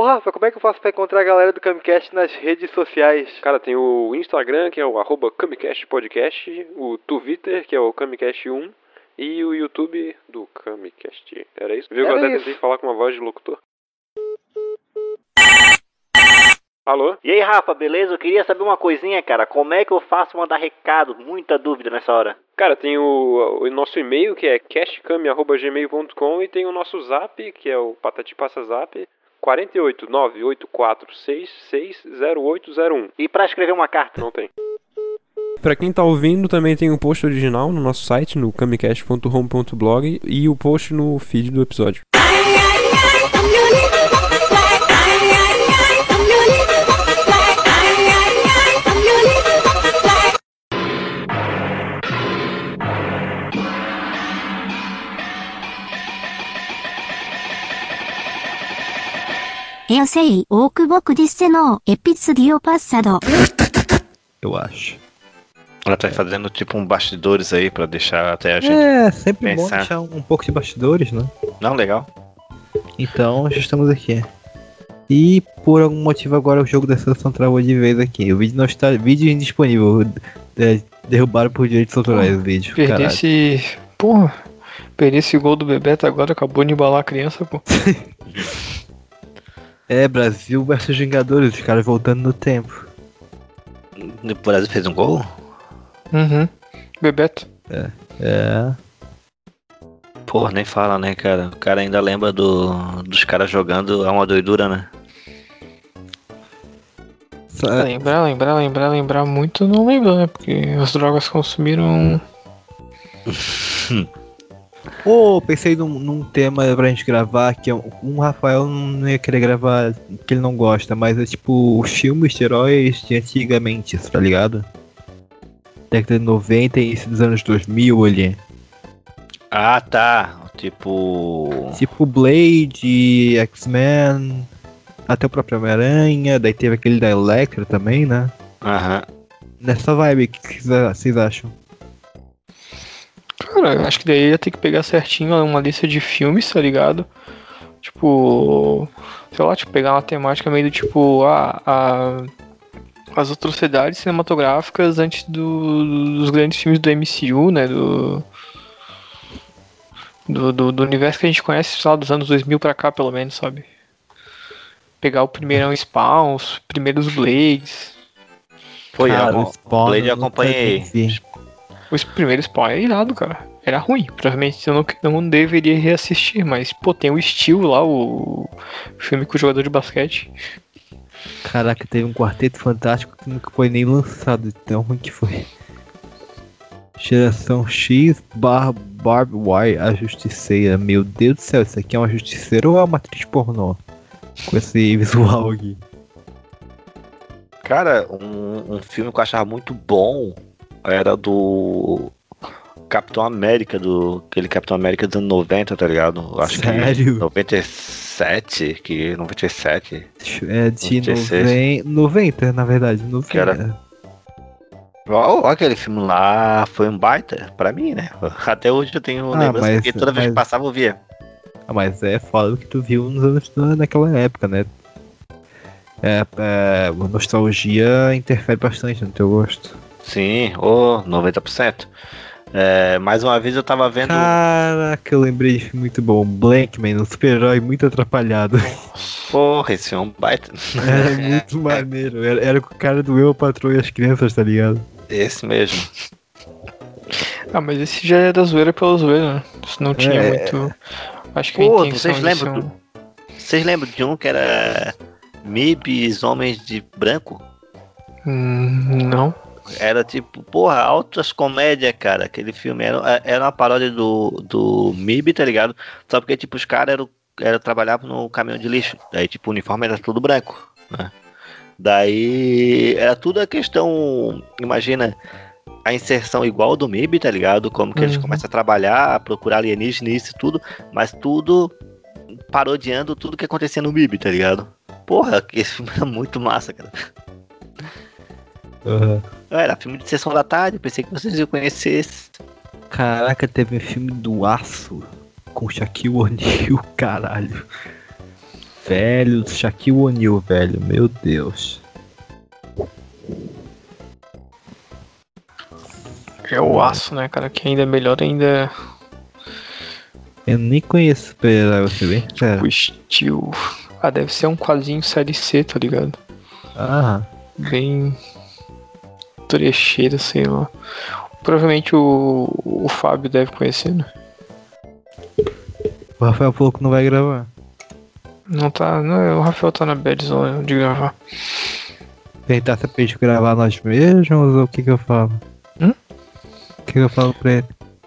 Ô Rafa, como é que eu faço pra encontrar a galera do Camcast nas redes sociais? Cara, tem o Instagram, que é o arroba Camicast Podcast, o Twitter, que é o Camicast1, e o YouTube do Camicast. Era isso? Viu que eu até tentei falar com uma voz de locutor? Alô? E aí, Rafa, beleza? Eu queria saber uma coisinha, cara. Como é que eu faço mandar recado? Muita dúvida nessa hora. Cara, tem o, o nosso e-mail, que é castcam.gmail.com e tem o nosso zap, que é o Patati Passa Zap, 48984660801. E pra escrever uma carta? Não tem. Pra quem tá ouvindo, também tem um post original no nosso site, no camicast.home.blog e o post no feed do episódio. Eu sei o que você disse no episódio passado. Eu acho. Ela tá fazendo tipo um bastidores aí pra deixar até a gente. É, sempre pensar. bom deixar um pouco de bastidores, né? Não, legal. Então, já estamos aqui. E por algum motivo agora o jogo da seleção travou de vez aqui. O vídeo não está. Vídeo indisponível. É, derrubaram por direitos autorais o vídeo. Perdi caralho. esse. Porra! Perdi esse gol do Bebeto agora, acabou de embalar a criança, pô. É, Brasil versus Vingadores, os caras voltando no tempo. O Brasil fez um gol? Uhum. Bebeto. É. Porra, nem fala, né, cara? O cara ainda lembra do, dos caras jogando, é uma doidura, né? Lembrar, lembrar, lembrar, lembrar muito não lembro, né? Porque as drogas consumiram. Pô, pensei num, num tema pra gente gravar que é um, Rafael não ia querer gravar que ele não gosta, mas é tipo os filmes de heróis de antigamente, tá ligado? Década de 90 e início dos anos 2000 ali. Ah, tá. Tipo. Tipo Blade, X-Men, até o próprio Homem-Aranha, daí teve aquele da Electra também, né? Aham. Nessa vibe, o que vocês acham? Cara, eu acho que daí ia ter que pegar certinho uma lista de filmes, tá ligado? Tipo. Sei lá, tipo, pegar uma temática meio do tipo. Ah, a. As atrocidades cinematográficas antes do- dos grandes filmes do MCU, né? Do, do, do, do universo que a gente conhece, sei lá, dos anos 2000 pra cá, pelo menos, sabe? Pegar o primeirão Spawn, os primeiros Blades. Foi, Cara, o Spawn Blade eu acompanhei. Os primeiros Spawn é irado, cara. Era ruim. Provavelmente eu não, não deveria reassistir, mas, pô, tem o Steel lá, o filme com o jogador de basquete. Caraca, teve um quarteto fantástico que nunca foi nem lançado, tão ruim que foi. Geração X barra Barb Wire, a Justiceira. Meu Deus do céu, isso aqui é uma justiceira ou é uma atriz pornô? Com esse visual aqui. Cara, um, um filme que eu achava muito bom era do Capitão América, do aquele Capitão América dos anos 90, tá ligado? Acho que Sério? 97, que 97. É de 96. 90, 90, na verdade. 90. Que era- Ó, aquele filme lá foi um baita pra mim, né? Até hoje eu tenho Ah, lembrança, mas- porque toda vez que mas- passava eu via. Ah, mas é foda o que tu viu nos anos naquela época, né? É, é, a nostalgia interfere bastante no teu gosto. Sim, ô, 90%. É, mais uma vez eu tava vendo. Caraca, eu lembrei de filme muito bom. Blankman, um super-herói muito atrapalhado. Porra, esse é um baita. Era muito maneiro. Era, era com o cara do Eu, a Patroa e as Crianças, tá ligado? Esse mesmo. Ah, mas esse já é da zoeira pela zoeira, né? Isso não tinha É. muito. Acho que Pô, vocês lembram um- do- Vocês lembram de um que era Mibs Homens de Branco? Hum, não. Era tipo, porra, altas comédia, cara. Aquele filme era, era uma paródia do, do MIB, tá ligado? Só porque, tipo, os caras eram, eram, trabalhavam no caminhão de lixo. Daí, tipo, o uniforme era tudo branco, né? Daí era tudo a questão, imagina, a inserção igual do MIB, tá ligado? Como que eles Uhum. começam a trabalhar, a procurar alienígena e isso e tudo, mas tudo parodiando tudo que acontecia no MIB, tá ligado? Porra, esse filme é muito massa, cara. Aham. Era filme de sessão da tarde, pensei que vocês iam conhecer esse. Caraca, teve um filme do Aço com Shaquille O'Neal, caralho. Velho, Shaquille O'Neal, velho, meu Deus. É o aço, né, cara? Que ainda é melhor ainda Eu nem conheço super você bem, cara. o estilo. Ah, deve ser um quadrinho série C, tá ligado? Ah, Bem. Trecheira, sei lá. Provavelmente o, o Fábio deve conhecer, né? o Rafael falou que não vai gravar. Não tá. Não, o Rafael tá na bad zone de gravar. Tentar se gente gravar nós mesmos ou o que que eu falo? Hum? O que que eu falo pra ele?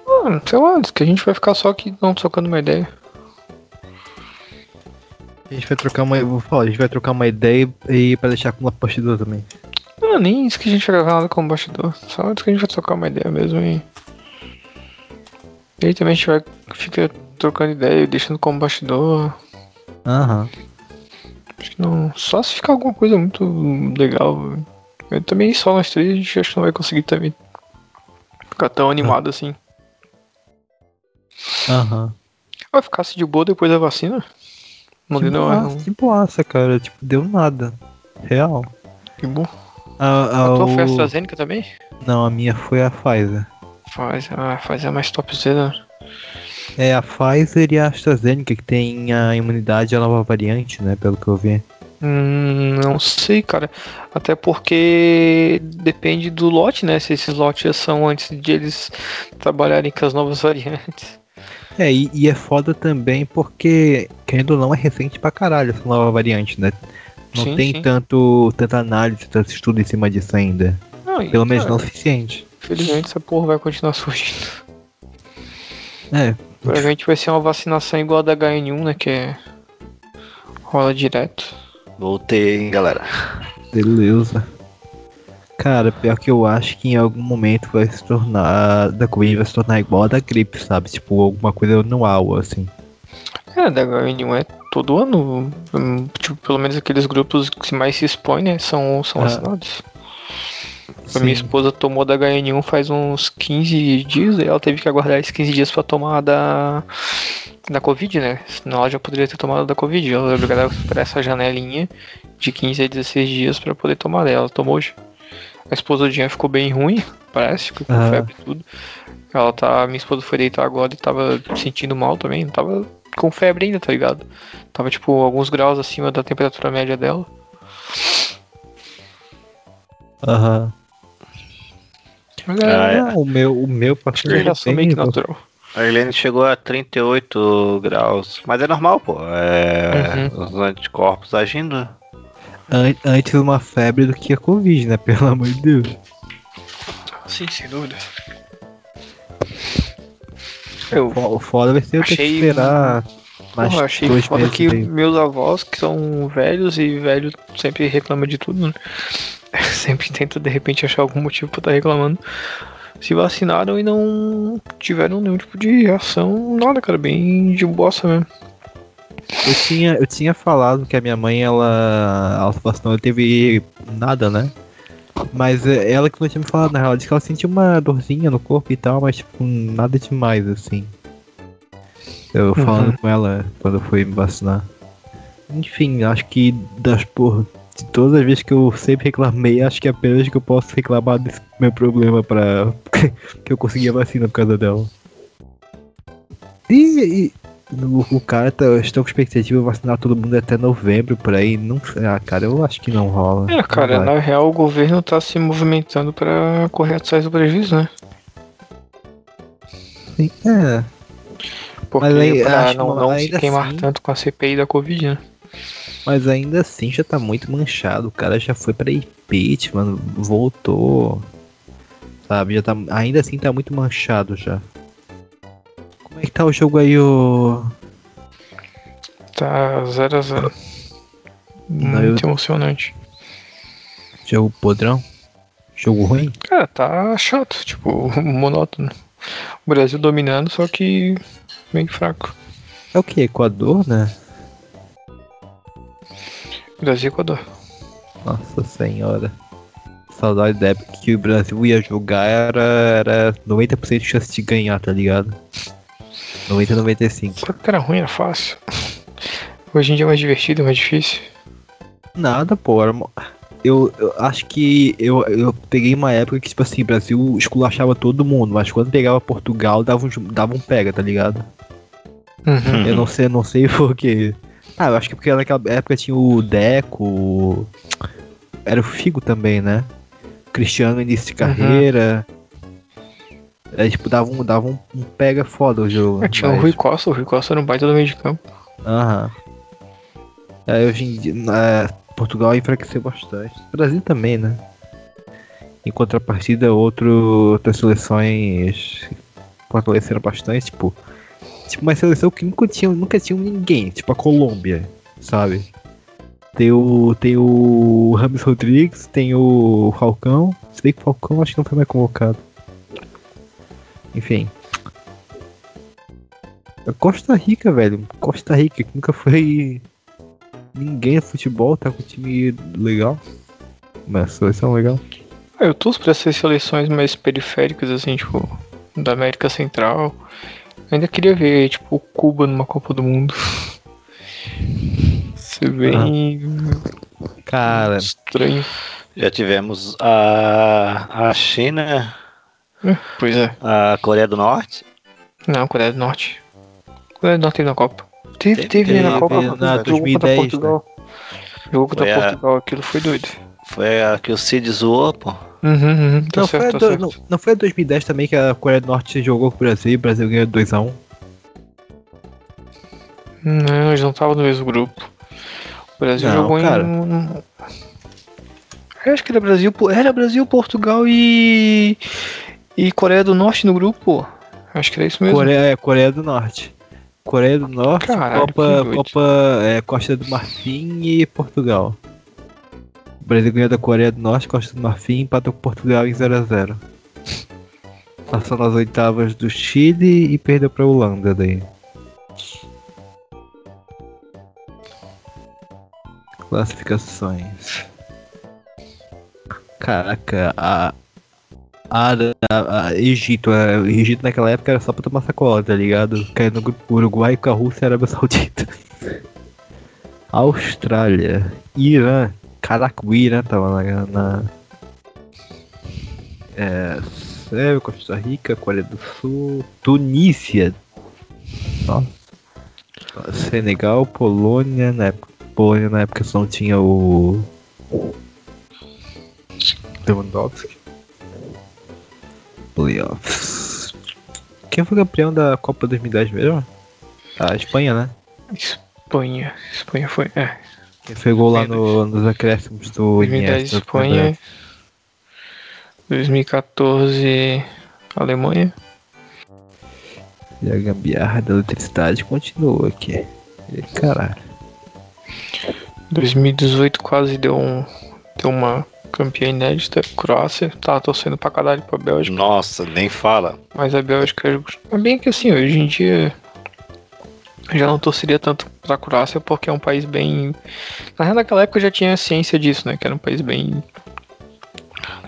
Ah, sei lá, diz que a gente vai ficar só aqui não trocando uma ideia. A gente vai trocar uma. Vou falar, a gente vai trocar uma ideia e pra deixar como apostador também. Não, nem isso que a gente vai gravar nada como bastidor. Só diz que a gente vai trocar uma ideia mesmo e. E aí também a gente vai ficar trocando ideia e deixando como bastidor. Aham. Acho que não. Só se ficar alguma coisa muito legal. Eu também só nós três a gente acho que não vai conseguir também ficar tão animado assim. Aham. Vai ficar se de boa depois da vacina? Não Que deu não, boaça, que boaça, cara. Tipo, deu nada. Real. Que bom. A, a, A tua o- foi a AstraZeneca também? Não, a minha foi a Pfizer. Faz, ah, faz é mais topzera. É a Pfizer e a AstraZeneca que tem a imunidade à nova variante, né? Pelo que eu vi. Hum, não sei, cara. Até porque depende do lote, né? Se esses lotes já são antes de eles trabalharem com as novas variantes. É, e, e é foda também porque, querendo ou não, é recente pra caralho essa nova variante, né? Não Sim, tem sim. tanto tanta análise, tanto estudo em cima disso ainda. Não, Pelo menos não o suficiente. Infelizmente essa porra vai continuar surgindo. É, Provavelmente vai ser uma vacinação igual a da HN1, né? Que é. rola direto. Voltei, hein, galera. beleza. Cara, pior que eu acho que em algum momento vai se tornar. Da Covid vai se tornar igual a da gripe, sabe? Tipo, alguma coisa anual, assim. É, da HN1 é todo ano. hum, Tipo, pelo menos aqueles grupos que mais se expõem, né? São, são Ah. vacinados. A minha esposa tomou da HN1 faz uns 15 dias e ela teve que aguardar esses 15 dias pra tomar a da, da Covid, né? Senão ela já poderia ter tomado da Covid. Ela é obrigada a esperar essa janelinha de 15 a 16 dias pra poder tomar dela. Ela tomou hoje. A esposa do Jean ficou bem ruim, parece, ficou com Ah. febre e tudo. Ela tá. Minha esposa foi deitar agora e tava sentindo mal também. Não tava com febre ainda, tá ligado? Tava tipo alguns graus acima da temperatura média dela. Aham. É, Ah, é. O meu, o meu que passou é meio que natural. A Helene chegou a 38 graus. Mas é normal, pô. É. Os anticorpos agindo. An- antes uma febre do que a Covid, né? Pelo amor de Deus. Sim, sem dúvida. Eu O foda vai ser eu ter que esperar mais Porra, achei dois foda que meus avós, que são velhos e velho sempre reclama de tudo, né? Sempre tenta de repente achar algum motivo pra estar reclamando. Se vacinaram e não tiveram nenhum tipo de reação, nada, cara, bem de bosta mesmo. Eu tinha, eu tinha falado que a minha mãe, ela. Ela vacinou, ela teve nada, né? Mas é, ela que não tinha me falado, na real, ela disse que ela sentiu uma dorzinha no corpo e tal, mas tipo, nada demais, assim. Eu falando com ela quando eu fui me vacinar. Enfim, acho que das porra, de todas as vezes que eu sempre reclamei, acho que é apenas que eu posso reclamar desse meu problema pra. que eu consegui a vacina por causa dela. E, e o, o cara tá, estou com expectativa de vacinar todo mundo até novembro por aí. Não, ah, cara, eu acho que não rola. É, cara, na real o governo tá se movimentando pra correr atrás do prejuízo, né? Sim, É, Porque Mas aí, pra não, não se queimar assim- tanto com a CPI da Covid, né? mas ainda assim já tá muito manchado. O cara já foi pra impeachment, voltou. Sabe, já tá. Ainda assim tá muito manchado já. Como é que tá o jogo aí, o. Tá 0 a 0 Não, Muito emocionante. Jogo podrão? Jogo ruim? Cara, tá chato, tipo, monótono. O Brasil dominando, só que meio fraco. É o que? Equador, né? Brasil e Equador. Nossa senhora. Saudade da época que o Brasil ia jogar era, era 90% de chance de ganhar, tá ligado? 90 95. Só que era ruim, era fácil. Hoje em dia é mais divertido, é mais difícil. Nada, pô. Eu, eu acho que eu, eu peguei uma época que, tipo assim, o Brasil esculachava todo mundo, mas quando pegava Portugal, dava um, dava um pega, tá ligado? Uhum. Eu não sei, não sei porquê. Ah, eu acho que porque naquela época tinha o Deco. Era o Figo também, né? Cristiano início de carreira. É, tipo, dava um, dava um, um pega foda o jogo. Tinha o mas- Rui Costa, o Rui Costa era um baita do meio de campo. Aham. Aí hoje em dia, é, Portugal enfraqueceu bastante. O Brasil também, né? Em contrapartida, outro, outras seleções fortaleceram bastante, tipo. Tipo, uma seleção que nunca tinha, nunca tinha ninguém, tipo a Colômbia, sabe? Tem o. Tem o Rames Rodrigues, tem o Falcão. Se bem que o Falcão acho que não foi mais convocado. Enfim. Costa Rica, velho. Costa Rica, que nunca foi ninguém no futebol, tá com um time legal. Uma seleção legal. Ah, eu torço pra essas seleções mais periféricas, assim, tipo, da América Central. Ainda queria ver, tipo, Cuba numa Copa do Mundo. Isso é bem Cara, estranho. Já tivemos a, a China, Pois é. a Coreia do Norte. Não, Coreia do Norte. Coreia do Norte teve na Copa. Teve, Teve, teve, na Copa. na jogou contra 2010, Portugal. Jogou contra Foi a- Portugal, aquilo foi doido. Foi a que o Cid zoou, pô. Uhum, uhum, tá não, foi certo, a tá do- não, não foi a 2010 também que a Coreia do Norte jogou com o Brasil e o Brasil ganhou 2x1. Não, eles não estavam no mesmo grupo. O Brasil Não, jogou cara. em. Eu acho que era Brasil, era Brasil, Portugal e. e Coreia do Norte no grupo. Acho que era isso mesmo. Coreia, é, Coreia do Norte. Coreia do Norte, Caralho, Copa. Copa é, Costa do Marfim e Portugal. O Brasil ganhou da Coreia do Norte, Costa do Marfim e empatou com Portugal em 0x0. Passou nas oitavas do Chile e perdeu pra Holanda daí. Classificações. Caraca, a. A, a, a Egito, o Egito naquela época era só pra tomar sacola, tá ligado? Caiu no Uruguai com a Rússia e a Arábia Saudita. Austrália, Irã, caraca, o Irã tava na. na é, Sérvia, Costa Rica, Coreia do Sul, Tunísia, nossa, Senegal, Polônia, na época, Polônia na época só não tinha o. Lewandowski. Playoffs. Quem foi campeão da Copa 2010 mesmo? A Espanha, né? Espanha. Espanha foi. É. Quem fez gol lá no, nos acréscimos do 2010 Iniesta. Espanha. 2014 Alemanha. E a gambiarra da eletricidade continua aqui. E, caralho. 2018 quase deu um. Deu uma campeã inédita, Croácia. Tava torcendo pra caralho pra Bélgica. Nossa, nem fala. Mas a Bélgica. É bem que assim, hoje em dia. Já não torceria tanto pra Croácia porque é um país bem. Na real, naquela época eu já tinha ciência disso, né? Que era um país bem.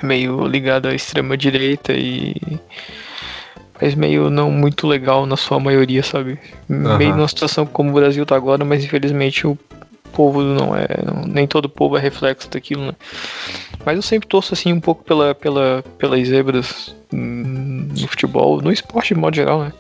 meio ligado à extrema direita e. Mas meio não muito legal na sua maioria, sabe? Meio Aham. numa situação como o Brasil tá agora, mas infelizmente o povo não é. não- nem todo povo é reflexo daquilo, né? Mas eu sempre torço assim um pouco pela, pela, pelas zebras no futebol, no esporte de modo geral, né?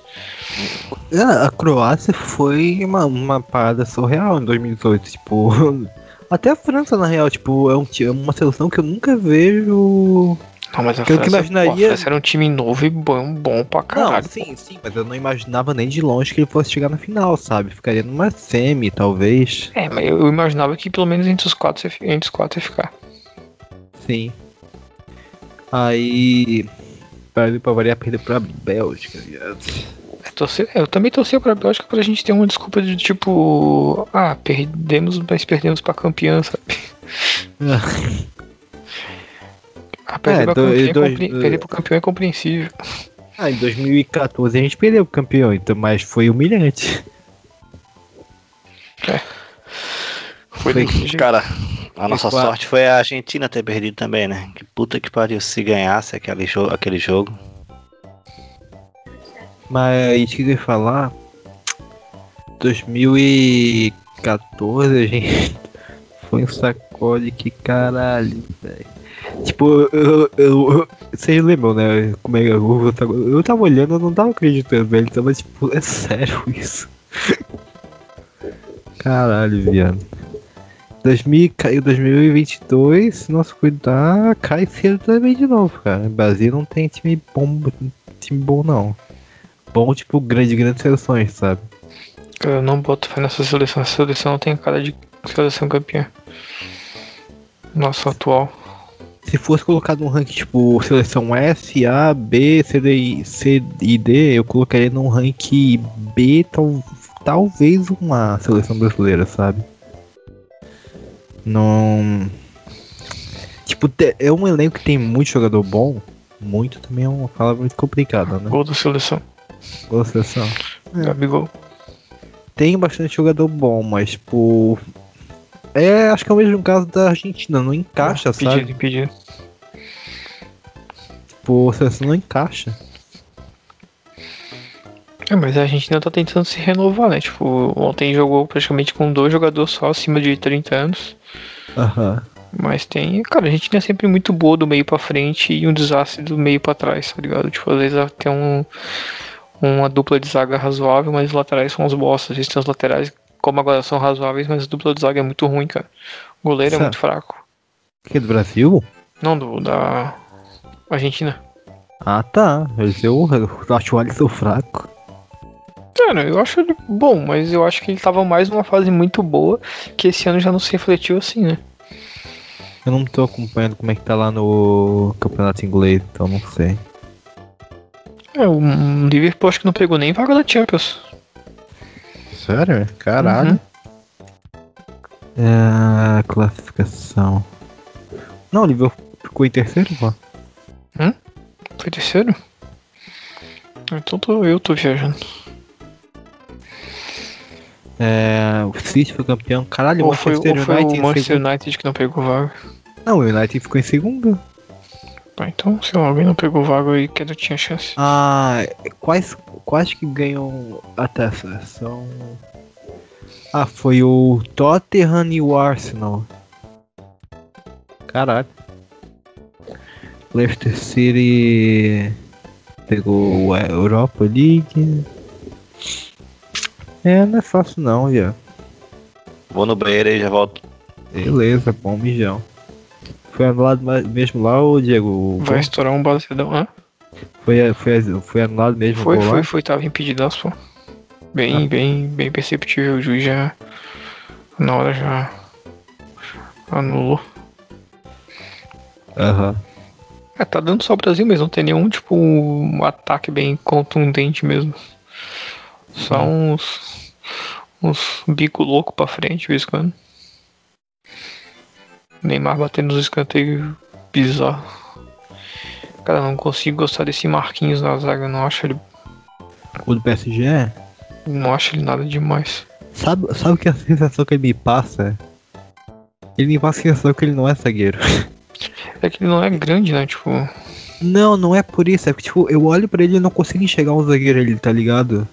É, A Croácia foi uma, uma parada surreal em 2018. Tipo. Até a França, na real, tipo, é, um, é uma seleção que eu nunca vejo. Não, mas a eu que França, imaginaria- pô, a França era um time novo e bom, bom pra Não, caralho. sim, sim, mas eu não imaginava nem de longe que ele fosse chegar na final, sabe? Ficaria numa semi, talvez. É, mas eu eu imaginava que pelo menos entre os quatro, entre os quatro ia ficar. Sim. Aí. Brasil pra variar perder pra Bélgica, viado. Eu, torci- eu também torcia pra Bélgica pra gente ter uma desculpa de tipo, ah, perdemos, mas perdemos pra campeã, sabe? Ah, perder, É, pra dois- campeão, é dois- compre- dois- perder pro campeão é compreensível. Ah, em 2014 a gente perdeu o campeão, então, mas foi humilhante. Foi Foi-. Cara, a nossa sorte foi a Argentina ter perdido também, né? Que puta que pariu se ganhasse aquele, jo aquele jogo. Mas o que eu ia falar? 2014 a gente foi um sacode que caralho, velho. Tipo, eu, eu, eu- Vocês lembram, né? Como é que eu, eu, tava, eu tava olhando, eu não tava acreditando, velho. Tava tipo, é sério isso. Caralho, viado. 2000, caiu 2022, nosso cuidar, cai cedo também de novo, cara. O Brasil não tem time bom, time bom não. Bom, tipo, grande, grandes seleções, sabe? Eu não boto fé nessa seleção. Essa seleção não tem cara de seleção campeã. Nossa atual. Se fosse colocado um ranking tipo seleção S, A, B, C, D, C e D, eu colocaria num ranking B, tal, talvez uma seleção brasileira, sabe? Não. Tipo, é um elenco que tem muito jogador bom. Muito também é uma palavra muito complicada, né? Gol da seleção. Gol da seleção. Gabigol. Tem bastante jogador bom, mas tipo. É, acho que é o mesmo caso da Argentina, não encaixa, Impedido, sabe? impedido. Tipo, a seleção não encaixa. É, mas a Argentina tá tentando se renovar, né? Tipo, ontem jogou praticamente com dois jogadores só acima de 30 anos. Aham. Mas tem. Cara, a Argentina é sempre muito boa do meio pra frente e um desastre do meio pra trás, tá ligado? Tipo, às vezes tem um, uma dupla de zaga razoável, mas os laterais são os bostas. Às vezes tem os laterais, como agora são razoáveis, mas a dupla de zaga é muito ruim, cara. O goleiro é Certo. muito fraco. Que é do Brasil? Não, do da Argentina. Ah tá. Eu, eu acho o Alisson fraco. Cara, eu acho ele bom, mas eu acho que ele tava mais numa fase muito boa, que esse ano já não se refletiu assim, né? Eu não tô acompanhando como é que tá lá no campeonato inglês, então não sei. É, o Liverpool acho que não pegou nem vaga da Champions. Sério? Caralho. Uhum. É, classificação. Não, o Liverpool ficou em terceiro, pô. Foi terceiro? Então tô, eu tô viajando. É, o City foi campeão. Caralho, o Ou foi, Manchester foi United o em Manchester. United que não pegou vaga. Não, o United ficou em segundo. Ah, então, se alguém não pegou vaga aí, que não tinha chance. Ah, quais, quais que ganham a seleção? Ah, foi o Tottenham e o Arsenal. Caralho. Leicester City pegou a Europa League. É, não é fácil não, viu? Vou no banheiro e já volto. Beleza, bom mijão. Foi anulado mesmo lá, ô Diego? O Vai estourar um balanceadão, hã? Foi, foi, foi anulado mesmo Foi, o gol foi, lá? foi, tava impedido, pô. Bem, bem, bem perceptível, o juiz já. Na hora já. Anulou. Aham. É, tá dando só o Brasil mesmo, não tem nenhum, tipo, um ataque bem contundente mesmo. Só uns. Uns bico louco pra frente, de vez em quando. Neymar batendo nos escanteios bizarro. Cara, não consigo gostar desse Marquinhos na zaga, não acho ele. O do PSG é? Não acho ele nada demais. Sabe, sabe que a sensação que ele me passa? Ele me passa a sensação que ele não é zagueiro. É que ele não é grande, né? Tipo. Não, não é por isso. É porque, tipo, eu olho pra ele e não consigo enxergar um zagueiro ali, tá ligado?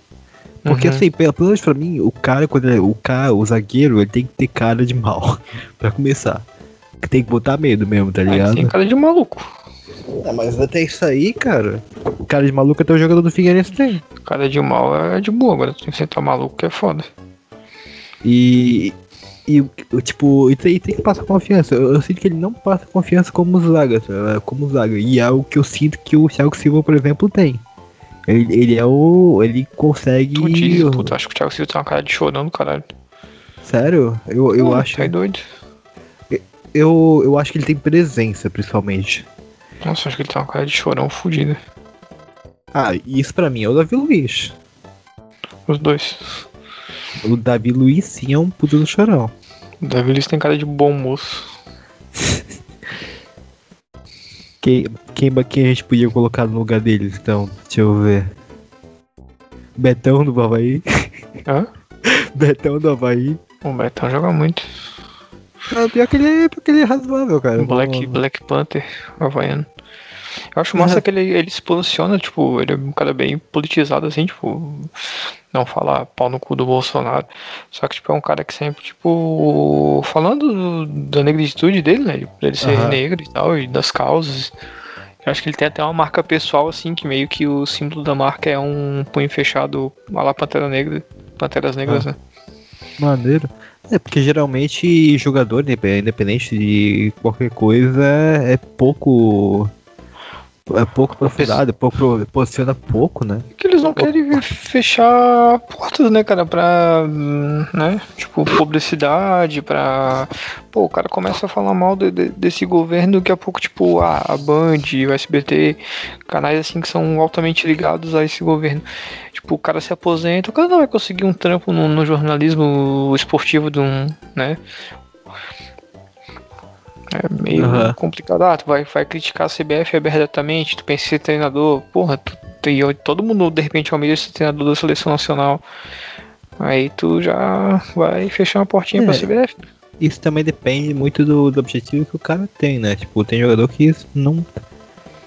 Porque, Uhum. assim, pelo menos pra mim, o cara, quando ele, o cara, o zagueiro, ele tem que ter cara de mal. pra começar. Tem que botar medo mesmo, tá ah, ligado? tem cara de maluco. Ah, mas até isso aí, cara. Cara de maluco até o jogador do Figueirense tem. Cara de mal é de boa, agora tu tem que sentar maluco que é foda. E. E, o- tipo, e tem, tem que passar confiança. Eu, eu sinto que ele não passa confiança como zaga, tá? como zaga. E é o que eu sinto que o Thiago Silva, por exemplo, tem. Ele, ele é o. Ele consegue. Tu diz, puta, acho que o Thiago Silva tem uma cara de chorão do caralho. Sério? Eu, eu Pô, acho. Tá doido. Eu, eu acho que ele tem presença, principalmente. Nossa, acho que ele tem uma cara de chorão fodida. Ah, isso pra mim é o Davi Luiz. Os dois. O Davi Luiz sim é um puto do chorão. O Davi Luiz tem cara de bom moço. Quem, quem, quem a gente podia colocar no lugar deles, então? Deixa eu ver. Betão do Havaí. Hã? Betão do Havaí. O Betão joga muito. Ah, pior que ele, pior que ele é razoável, cara. Black, Black Panther, havaiano. Eu acho massa Uhum. que ele, ele se posiciona, tipo, ele é um cara bem politizado, assim, tipo, não fala pau no cu do Bolsonaro. Só que, tipo, é um cara que sempre, tipo, falando do- da negritude dele, né? Ele ser Aham. negro e tal, e das causas. Eu acho que ele tem até uma marca pessoal, assim, que meio que o símbolo da marca é um punho fechado a lá Pantera Negra, Panteras Negras, né? Maneiro. É, porque geralmente jogador, indep- independente de qualquer coisa, é pouco. É pouco profilado, pouco, posiciona pouco, né? que eles não querem fechar portas, né, cara, pra, né, tipo, publicidade, pra... Pô, o cara começa a falar mal de- de- desse governo, daqui a pouco, tipo, a, a Band, o SBT, canais, assim, que são altamente ligados a esse governo. Tipo, o cara se aposenta, o cara não vai conseguir um trampo no, no jornalismo esportivo de um, né... É meio Aham. complicado. Ah, tu vai, vai criticar a CBF abertamente, tu pensa em ser treinador, porra, tu, tu- e todo mundo de repente almeja ser treinador da seleção nacional. Aí tu já vai fechar uma portinha pra É. CBF. Isso também depende muito do, do objetivo que o cara tem, né? Tipo, tem jogador que não.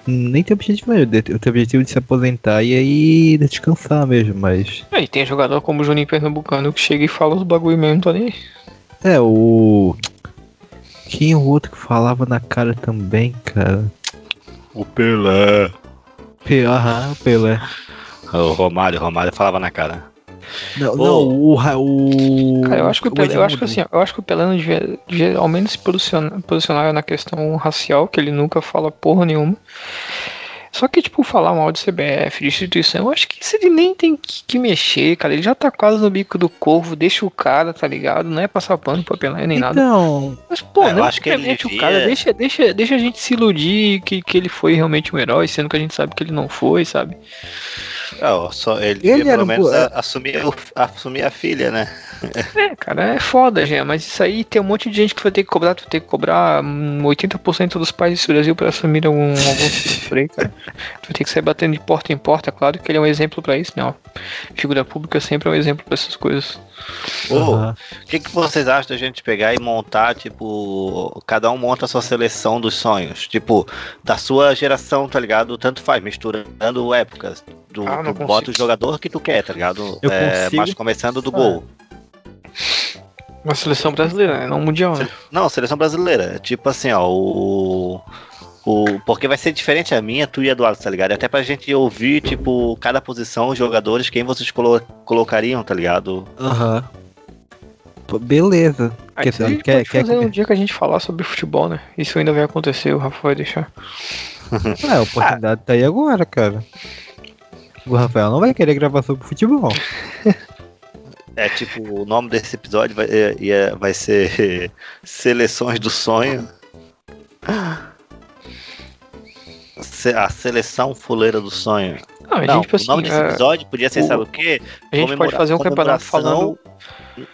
Nem tem objetivo mesmo, tem objetivo de se aposentar e aí descansar mesmo, mas. Aí tem jogador como o Juninho Pernambucano que chega e fala os bagulho mesmo, tá nem. É, o. Quem é o outro que falava na cara também, cara? O Pelé. Pe- Aham, o Pelé. O Romário, o Romário falava na cara. Não, não, o, o. Cara, eu acho que o Pelé, eu acho que assim, eu acho que o Pelé não devia, devia ao menos se posicionar, posicionar na questão racial, que ele nunca fala porra nenhuma. Só que, tipo, falar mal de CBF, de instituição, eu acho que isso ele nem tem que, que mexer, cara. Ele já tá quase no bico do corvo, deixa o cara, tá ligado? Não é passar pano pra Pelé nem nada. Então, Mas, pô, É, eu não acho que ele simplesmente o devia- cara, deixa, deixa, deixa a gente se iludir que, que ele foi realmente um herói, sendo que a gente sabe que ele não foi, sabe? Ó, só ele, Ele pelo menos a- assumir, o- assumir a filha, né? É, cara, é foda, gente, mas isso aí tem um monte de gente que vai ter que cobrar, tu vai ter que cobrar hum, 80% dos pais desse Brasil pra assumir algum, algum tipo por aí, cara. Tu vai ter que sair batendo de porta em porta, claro que ele é um exemplo pra isso, né? ó. Figura pública sempre é um exemplo pra essas coisas. Aham. O que, que vocês acham da gente pegar e montar, tipo, cada um monta a sua seleção dos sonhos? Tipo, da sua geração, tá ligado? Tanto faz, misturando épocas. Do, Ah, tu bota o jogador que tu quer, tá ligado? Eu É, consigo. mas começando do gol. Uma seleção brasileira, né? Não mundial, né? Não, seleção brasileira. Tipo assim, ó, o. O, porque vai ser diferente a minha, tu e a Eduardo, tá ligado? Até pra gente ouvir, tipo, cada posição, os jogadores, quem vocês colo- colocariam, tá ligado? Aham. Pô, Beleza. Quer- isso a gente quer- pode quer fazer um dia que a gente falar sobre futebol, né? Isso ainda vai acontecer, o Rafa vai deixar. Ah, a oportunidade tá aí agora, cara. O Rafael não vai querer gravar sobre futebol. É tipo, o nome desse episódio vai, é- é- vai ser Seleções do Sonho. A seleção fuleira do sonho. Não, a Não, gente, tipo o nome assim, desse é, episódio podia ser, o- sabe o quê? a gente pode fazer um campeonato falando.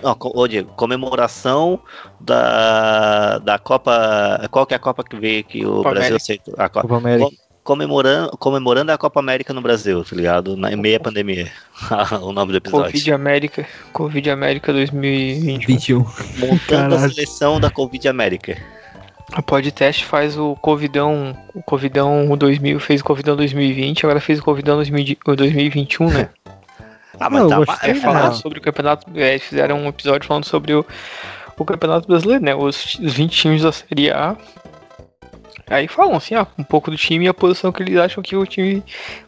Não, ô Diego, comemoração da, da Copa. Qual que é a Copa que veio que o Copa Brasil aceitou? A Copa, Copa América comemorando, comemorando a Copa América no Brasil, tá ligado? Na, em meia pandemia. o nome do episódio. Covid América. Covid América 2020. 21. Montando a Caralho. seleção da Covid América. A podcast faz o Covidão, o Covidão 2000, fez o Covidão 2020, agora fez o Covidão 2000 o 2021, né? Ah, Não, eu tá gostei, É, falando Não. sobre o campeonato, é, eles fizeram um episódio falando sobre o, o campeonato brasileiro, né? Os, os 20 times da Série A. Aí falam assim, ah, um pouco do time e a posição que eles acham que o time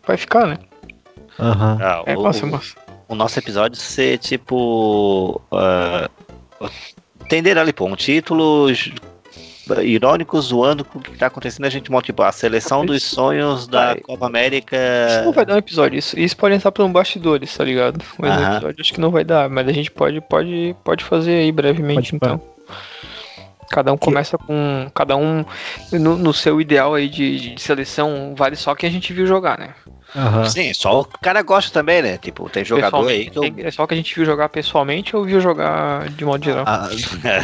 vai ficar, né? Aham. Ah, É o, massa, o- massa. o nosso episódio ser tipo. ah, entender ali, pô, um título irônico zoando com o que tá acontecendo. A gente monta tipo, a seleção dos sonhos da Vai. Copa América. Isso não vai dar um episódio, isso, isso pode entrar para um bastidores, tá ligado? Mas um episódio acho que não vai dar, mas a gente pode, pode, pode fazer aí brevemente Pode, então. Cada um começa com. Cada um no, no seu ideal aí de, de seleção, vale só quem a gente viu jogar, né? Aham. Sim, só o cara gosta também, né? Tipo, tem jogador aí que eu... É só que a gente viu jogar pessoalmente ou viu jogar de modo geral? Ah,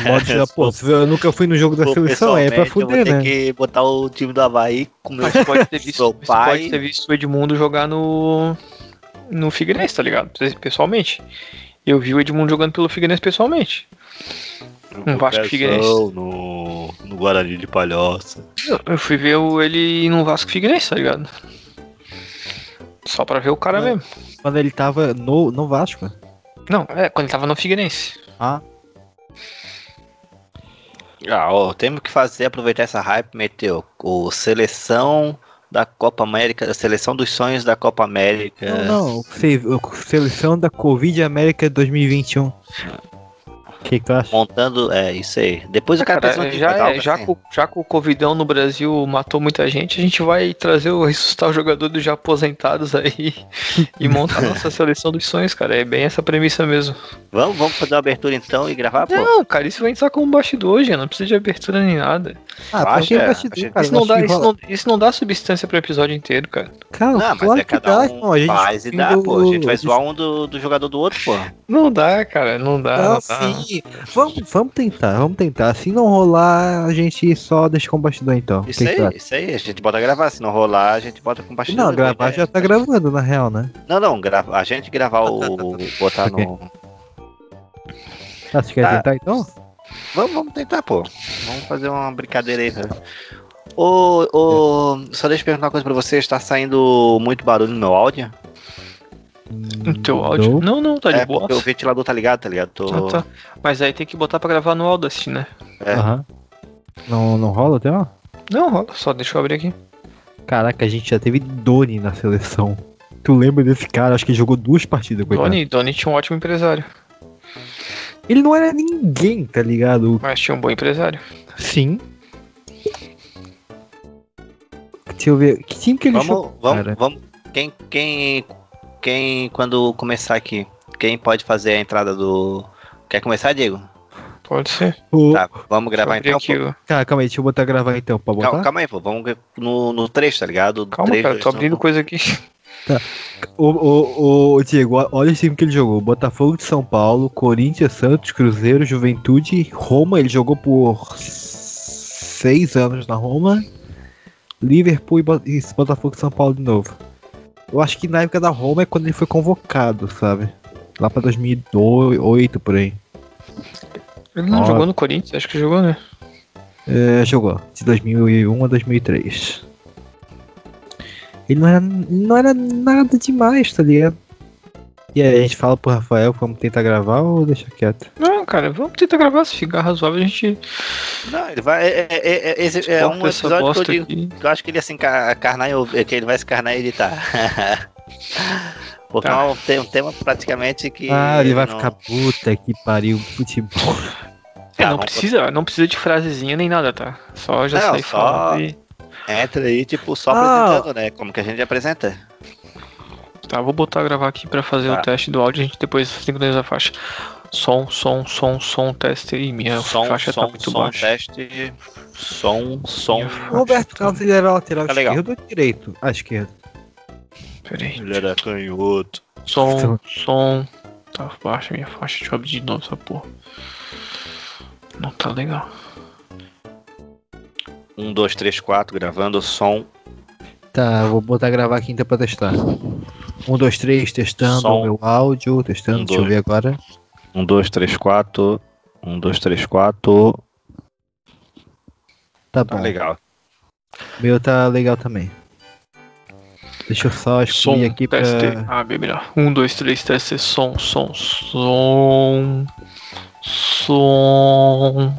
Modo de, pô, eu nunca fui no jogo da Pô, seleção, é pra pessoalmente, eu vou fuder, ter né? que botar o time do Havaí com meu Você pode ter visto, pai- pode ter visto o Edmundo jogar no. no Figueirense, tá ligado? Pessoalmente. Eu vi o Edmundo jogando pelo Figueirense pessoalmente. Um Vasco Figueirense. no, no Guarani de Palhoça. Eu- Eu fui ver o- ele no Vasco Figueirense, tá ligado? Só pra ver o cara mesmo. Quando ele tava no, no Vasco. Não, é, quando ele tava no Figueirense. Ah, Ah, ó, temos que fazer, aproveitar essa hype, meteu o seleção da Copa América, a seleção dos sonhos da Copa América. não, não. Seleção da Covid América 2021. Que, que? Montando, é, isso aí. Depois o cara, Cara, pensa no já, é, já, assim. que o- já que o Covidão no Brasil matou muita gente, a gente vai trazer o ressuscitar o jogador dos já aposentados aí e montar a nossa seleção dos sonhos, cara. É bem essa premissa mesmo. Vamos, vamos fazer uma abertura então e gravar, pô. Não, cara, isso vai entrar como bastidor, já. Não precisa de abertura nem nada. Ah, acho, tem é, bastidor, cara. isso, não dá, isso, não, isso não dá substância pro episódio inteiro, cara. Cara, Não, mas é cada dá, um. A gente faz e dá, do- pô. A gente vai a zoar um do, do jogador do outro, pô. Não dá, cara, não dá. não Ah, dá. sim. Vamos, vamos tentar, vamos tentar. Se não rolar, a gente só deixa com o bastidor então. Isso aí, acha? isso aí. A gente bota gravar. Se não rolar, a gente bota com bastidor. Não, gravar É. já tá gravando, na real, né? Não, não, grava, a gente gravar o. botar no. Tá, você quer Tá. tentar então? Vamos, vamos tentar, pô. Vamos fazer uma brincadeira aí, velho. Ô, ô, só deixa eu perguntar uma coisa pra você. Está saindo muito barulho no meu áudio? O teu áudio? Não. Não, não, tá de é, boa. porque o ventilador tá ligado, tá ligado? Tô... Ah, tá. Mas aí tem que botar pra gravar no Audacity, né? É. Aham. Não, não rola até, ó? Não, rola, só deixa eu abrir aqui. Caraca, a gente já teve Doni na seleção. Tu lembra desse cara? Acho que ele jogou duas partidas, coitado. Doni, Doni tinha um ótimo empresário, Ele não era ninguém, tá ligado? mas tinha um bom empresário. Sim. Deixa eu ver. Que time que ele Vamos, jogou, vamos, cara? vamos. Quem, quem, quem, quando começar aqui, quem pode fazer a entrada do. Quer começar, Diego? Pode ser. Tá, vamos gravar então. pô. Cara, calma aí, deixa eu botar gravar então, pra botar. Calma, calma aí, pô. Vamos no, no 3, tá ligado? Calma, Três, cara, dois, tô abrindo coisa aqui. Ô, ô, ô, Diego, ó- olha o time que ele jogou: Botafogo de São Paulo, Corinthians, Santos, Cruzeiro, Juventude, Roma. Ele jogou por seis anos na Roma, Liverpool e Botafogo de São Paulo de novo. Eu acho que na época da Roma é quando ele foi convocado, sabe? Lá pra 2008 por aí. Ele não Ó. jogou no Corinthians, acho que jogou, né? É, jogou de 2001 a 2003. Ele não era, não era nada demais, tá ligado? E aí, a gente fala pro Rafael, vamos tentar gravar ou deixa quieto? Não, cara, vamos tentar gravar, se ficar razoável, a gente Não, ele vai. É, é, é, esse é um episódio que eu digo. Eu acho que ele assim, ca- carnar e ouvir- que ele vai se carnar e editar. Porque Tá. é um, tem um tema praticamente que. ah, ele vai não- ficar puta que pariu, futebol. É, não precisa, não precisa de frasezinha nem nada, tá? Só já Não, sai só- falando e... Entra aí, tipo, só Ah. apresentando, né? Como que a gente apresenta. Tá, vou botar gravar aqui pra fazer Tá. o teste do áudio, a gente depois sincroniza a faixa. Som, som, som, som, teste. Ih, minha som, faixa som, tá muito som, baixa. teste. Som, som. Roberto tá- Carlos ele era lateral Tá legal. esquerdo ou direito? Ah, esquerdo. Pera aí. Ele era canhoto. Som, som. Tá baixa minha faixa, deixa eu abrir de novo essa porra. Não tá legal. Um, dois, três, quatro, gravando som. Tá, vou botar gravar aqui então pra testar. Um, dois, três, testando Som. o meu áudio, testando, Um, deixa eu dois. ver agora. Um, dois, três, quatro. Um, dois, três, quatro. Tá Tá bom. legal. Meu tá legal também. Deixa eu só Som, excluir aqui pra. teste. Ah, bem melhor. Um, dois, três, teste. Som, som, som. Som.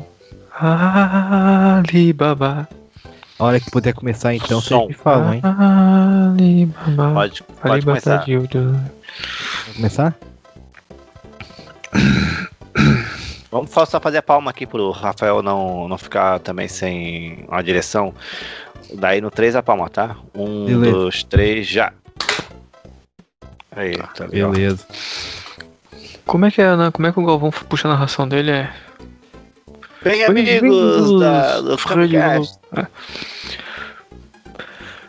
Alibaba. A hora que puder começar então, vocês me falam, hein? Alibaba. Pode, pode Alibaba começar. ouro. Vamos começar? Vamos só só fazer a palma aqui pro Rafael não, não ficar também sem uma direção. Daí no 3 a palma, tá? Um, Beleza. dois, três, já. Aí, tá legal. Beleza. Como é que é, né? Como é que o Galvão puxa a narração dele? É. Bem, amigos da, do Camcast. É.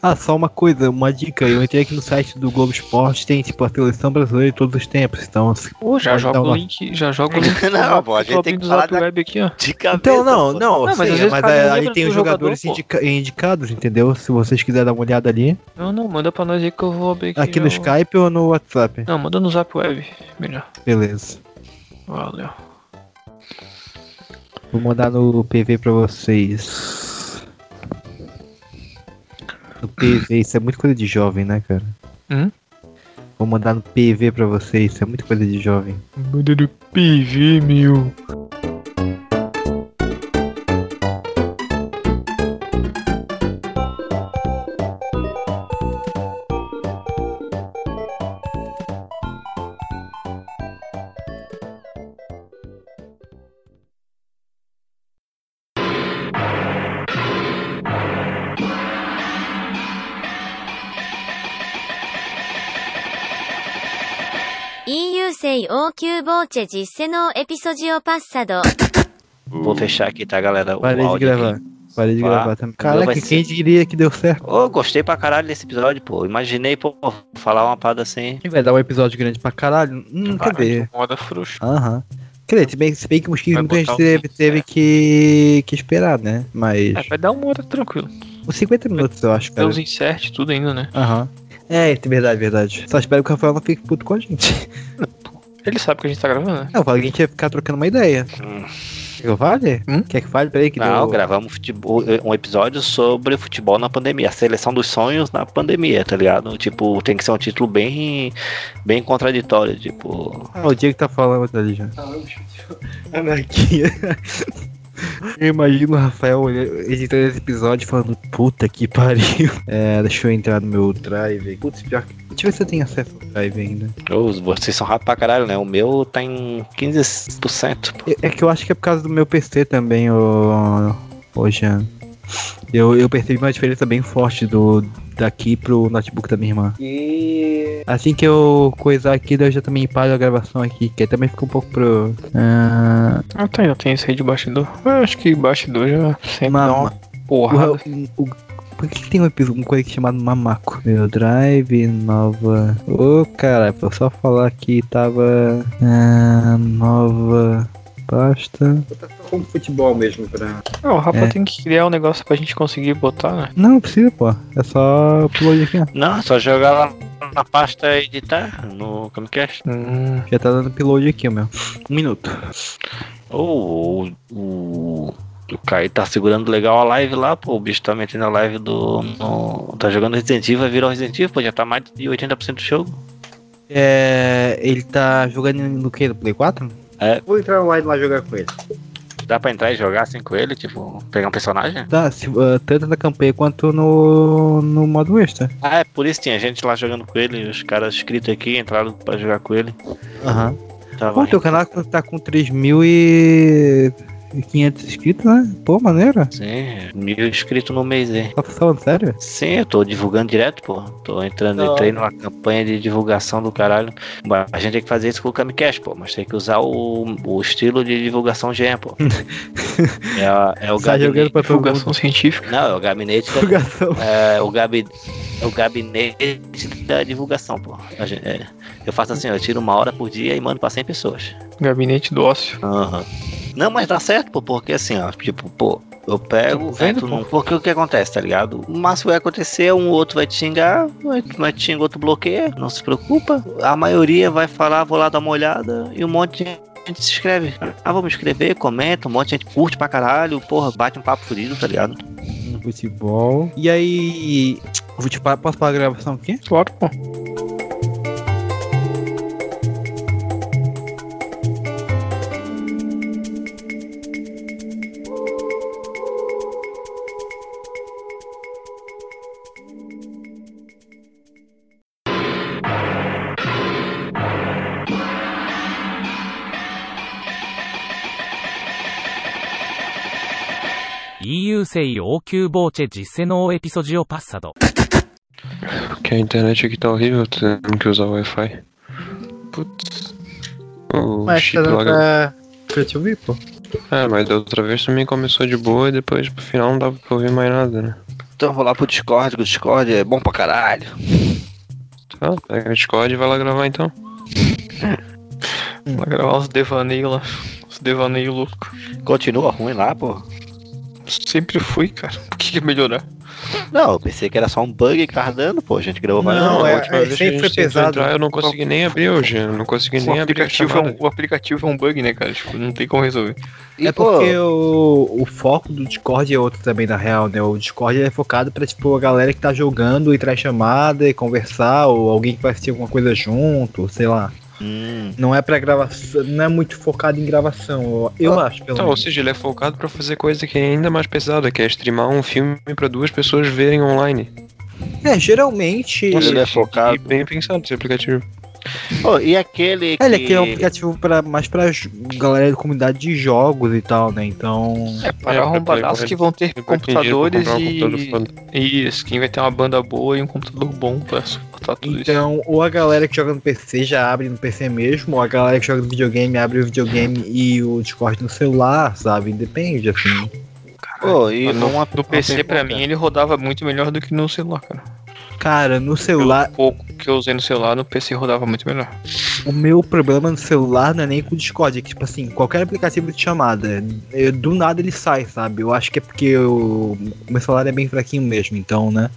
Ah, só uma coisa, uma dica. Eu entrei aqui no site do Globo Esporte, tem tipo a seleção brasileira de todos os tempos. Então, Pô, já joga o uma- link, já joga o link. Não, pô, a gente tem que o falar da- web aqui, ó. De cabeça. Então, não, não, Não, mas vezes mas um aí tem do os jogadores jogador, indica- indicados, entendeu? Se vocês quiserem dar uma olhada ali. Não, não, manda pra nós aí que eu vou abrir aqui. Aqui no. Skype ou no WhatsApp? Não, manda no Zap Web. Melhor. Beleza. Valeu. Vou mandar no PV pra vocês. No PV, isso é muito coisa de jovem, né, cara? Hum? Vou mandar no PV pra vocês, isso é muito coisa de jovem. Manda no PV, meu. Passado. Vou fechar aqui, tá, galera? Parei de gravar. Aqui. Parei de gravar também. Caraca, ser... quem diria que deu certo? Ô, oh, gostei pra caralho desse episódio, pô. Imaginei, pô, falar uma parada assim. Vai dar um episódio grande pra caralho? Hum, Para, cadê? Moda frouxa. Aham. Uhum. Quer se bem, se bem que o Mosquito a gente teve, teve que, que esperar, né? Mas. É, vai dar uma hora tranquilo. Uns 50 minutos, vai, eu acho, cara. Tem insert, tudo ainda, né? Aham. Uhum. É, é verdade, verdade. Só espero que o Rafael não fique puto com a gente. Ele sabe que a gente tá gravando, né? Não, eu falei que a gente ia ficar trocando uma ideia. Hum. Quer que eu fale? Hum? Quer que fale? Peraí que Não, deu... gravamos futebol, um episódio sobre futebol na pandemia, a seleção dos sonhos na pandemia, tá ligado? Tipo, tem que ser um título bem, bem contraditório, tipo. Ah, o Diego tá falando ali já. Anarquia. Eu imagino o Rafael editando esse episódio falando, puta que pariu. É, deixa eu entrar no meu drive. Putz, pior que. Deixa eu ver se eu tenho acesso ao drive ainda. Ô, vocês são rápidos pra caralho, né? O meu tá em 15%. pô. É, é que eu acho que é por causa do meu PC também, ô. Ô, Jean. Eu, eu percebi uma diferença bem forte do daqui pro notebook da minha irmã. E assim que eu coisar aqui, daí eu já também paro a gravação aqui, que aí também fica um pouco pro. Ah, Ah, tá, ainda tem isso aí de bastidor. Eu acho que bastidor já sempre Ma- dá uma porrada. o, o- por que, tem um episódio, uma coisa chamada Mamaco? Meu drive, nova. Ô, cara, foi só falar que tava. ah, nova pasta. Como futebol mesmo pra. Não, o Rafa É. tem que criar um negócio pra gente conseguir botar, né? Não, não precisa, pô. É só upload aqui, ó. Não, é só jogar lá na pasta editar no Camcast. Hum, Já tá dando upload aqui, ó, meu. Um minuto. Ô, o, o, o Caio tá segurando legal a live lá, pô. O bicho tá metendo a live do. no- tá jogando Resident Evil, vai virar o Resident Evil, pô. Já tá mais de 80% do jogo. É. Ele tá jogando no que? No Play 4? É. Vou entrar online lá jogar com ele. Dá pra entrar e jogar assim com ele, tipo, pegar um personagem? Tá, se, ah, tanto na campanha quanto no, no modo extra. Ah, é por isso tinha gente lá jogando com ele, os caras inscritos aqui entraram pra jogar com ele. Aham. Tava Pô, teu canal tá com 3.500 inscritos, né? Pô, maneiro. Sim, mil inscritos no mês aí. Tá falando sério? Sim, eu tô divulgando direto, pô. Tô entrando, Não. entrei numa campanha de divulgação do caralho. A gente tem que fazer isso com o Camicast, pô. Mas tem que usar o, o estilo de divulgação GEM, pô. é, a- é o Tá jogando gabinete. pra divulgação mundo. científica. Não, é o gabinete da, Divulgação. é, o, gabi, é o gabinete da divulgação, pô. A gente- é, eu faço assim, eu tiro uma hora por dia e mando pra 100 pessoas. Gabinete do ócio. Aham. Não, mas dá certo, pô, porque assim, ó, tipo, pô, eu pego, Tá vendo, entro pô? num. Porque o que acontece, tá ligado? O máximo vai acontecer, um outro vai te xingar, vai, vai te xingar, outro bloqueia, não se preocupa. A maioria vai falar, vou lá dar uma olhada, e um monte de gente se inscreve. Ah, vamos escrever, comenta, um monte de gente curte pra caralho, porra, bate um papo furido, tá ligado? Futebol. E aí. Vou te posso parar a gravação aqui? Claro, pô. sei ou que no episódio passado. Que a internet aqui tá horrível, tô tendo que usar o Wi-Fi. Putz. Mas chip tá dando pra te ouvir, pô. É, mas da outra vez também começou de boa e depois pro final não dava pra ouvir mais nada, né? Então eu vou lá pro Discord, que o Discord é bom pra caralho. Tá, pega o Discord e vai lá gravar então. vai gravar os devaneios lá. Os devaneios loucos. Continua ruim lá, pô. Sempre fui, cara. Por que, que ia melhorar? Não, eu pensei que era só um bug que tava dando, pô. A gente gravou várias Não, é- é- vez que a sempre foi pesado. Entrar, eu não consegui nem abrir hoje, eu não consegui O nem abrir a aplicativo, é um, o aplicativo é um bug, né, cara? Tipo, não tem como resolver. E, é pô, porque o, o foco do Discord é outro também, na real, né? O Discord é focado pra, tipo, a galera que tá jogando entrar em chamada e conversar, ou alguém que vai assistir alguma coisa junto, sei lá. Hum, Não é pra gravação, não é muito focado em gravação, eu, eu acho, pelo Então, ou menos. seja, ele é focado pra fazer coisa que é ainda mais pesada, que é streamar um filme pra duas pessoas verem online. É, geralmente. ele é E focado. bem pensado esse aplicativo. Pô, e aquele que... É, ele aqui é um aplicativo pra, mais pra galera da comunidade de jogos e tal, né? Então. É para É, arrombadaços que vão ter computadores um computador e. foda. Isso, quem vai ter uma banda boa e um computador bom pra suportar tudo isso. Então, ou a galera que joga no PC já abre no PC mesmo, ou a galera que joga no videogame abre o videogame e o Discord no celular, sabe? Depende, assim. Pô, e Mas no, uma, no PC, pra mim, ele rodava muito melhor do que no celular, cara. Cara, no Pelo celular, pouco que eu usei no celular, no PC rodava muito melhor. o meu problema no celular não é nem com o Discord, é que, tipo assim, qualquer aplicativo de chamada, eu- do nada ele sai, sabe? Eu acho que é porque o meu celular é bem fraquinho mesmo, então, né?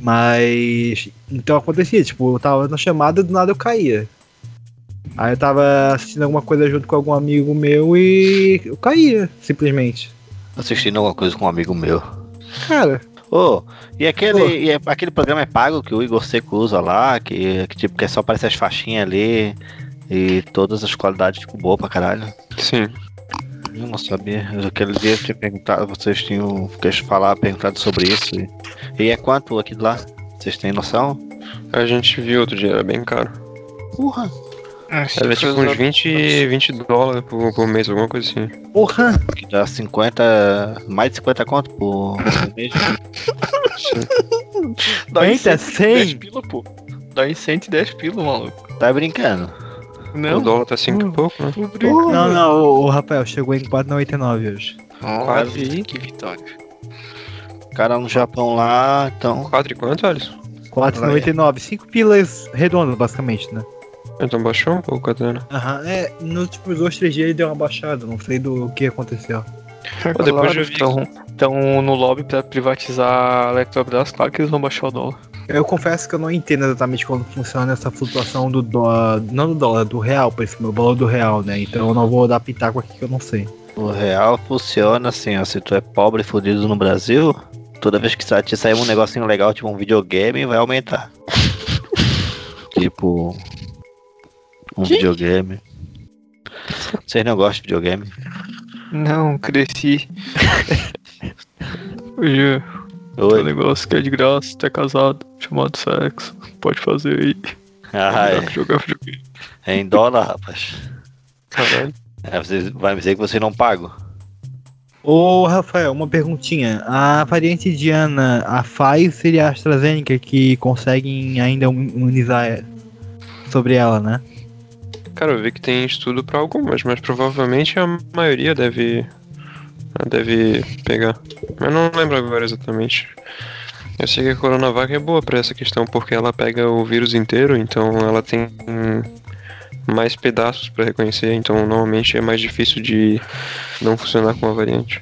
Mas. Então acontecia, tipo, eu tava na chamada do nada eu caía. Aí eu tava assistindo alguma coisa junto com algum amigo meu e eu caía, simplesmente. Assistindo alguma coisa com um amigo meu. Cara, Ô, e aquele, Pô. e é- aquele programa é pago que o Igor Seco usa lá, que, que tipo, que é só aparecer as faixinhas ali e todas as qualidades ficam boas pra caralho. Sim. Eu não sabia. Aquele dia eu tinha perguntado, vocês tinham queijo falar, perguntado sobre isso. E, e é quanto aqui lá? Vocês têm noção? A gente viu outro dia, era bem caro. Porra! Era tipo uns 20, 20 dólares por, por mês, alguma coisa assim. porra! Que dá 50. Mais de 50 conto por mês. Dá em Eita, 110 100? pila, pô. Dá em 110 pila, maluco. Tá brincando? Não, o dólar tá 5 e pouco, né? brincando. Não, não, o, o Rafael chegou em 4,99 hoje. Quase. Que vitória. Cara no Japão lá, então. 4 e quanto, Alisson? 4,99. 5 pilas redondas, basicamente, né? Então baixou um pouco até, né? Aham, é, nos últimos dois, três dias ele deu uma baixada, não sei do que aconteceu. Pô, depois eu vi Estão estão no lobby pra privatizar a Electrobras, claro que eles vão baixar o dólar. Eu confesso que eu não entendo exatamente como funciona essa flutuação do dólar, não do dólar, do real, por esse meu valor do real, né? Então eu não vou dar pitaco aqui que eu não sei. O real funciona assim, ó. Se tu é pobre e fudido no Brasil, toda vez que te sair um negocinho legal, tipo um videogame, vai aumentar. tipo. Um videogame. Vocês não gostam de videogame? Não, cresci. Hoje tem um Oi. negócio que é de graça, tá casado, chamado sexo. Pode fazer aí. Ah, é. jogar videogame. É em dólar, rapaz. Caralho. É, vocês vai me dizer que vocês não pagam. Ô Rafael, uma perguntinha. A variante indiana, a Pfizer e a AstraZeneca que conseguem ainda imunizar sobre ela, né? Cara, eu vi que tem estudo pra algumas, mas provavelmente a maioria deve. deve pegar. Mas não lembro agora exatamente. Eu sei que a Coronavac é boa pra essa questão, porque ela pega o vírus inteiro, então ela tem mais pedaços pra reconhecer, então normalmente é mais difícil de não funcionar com a variante.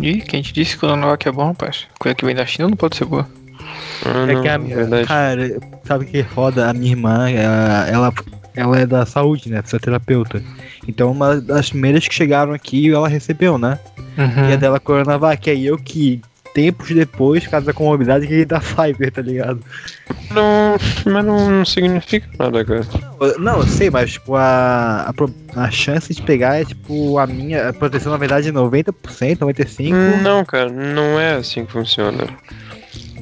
Ih, quem te disse que o Coronavac é bom, rapaz? Coisa que vem da China não pode ser boa. Ah, É não, que a é verdade. Cara, sabe que foda? A minha irmã, ela, ela, ela é da saúde, né? Fisioterapeuta. Então uma das primeiras que chegaram aqui, ela recebeu, né? Uhum. E a dela Coronavac. Aí eu que, tempos depois, por causa da comorbidade, que da Pfizer, tá ligado? Não, mas não significa nada, cara. Não, eu sei, mas tipo, a, a, a chance de pegar é tipo a minha. A proteção, na verdade, é 90%, 95%. Não, cara, não é assim que funciona.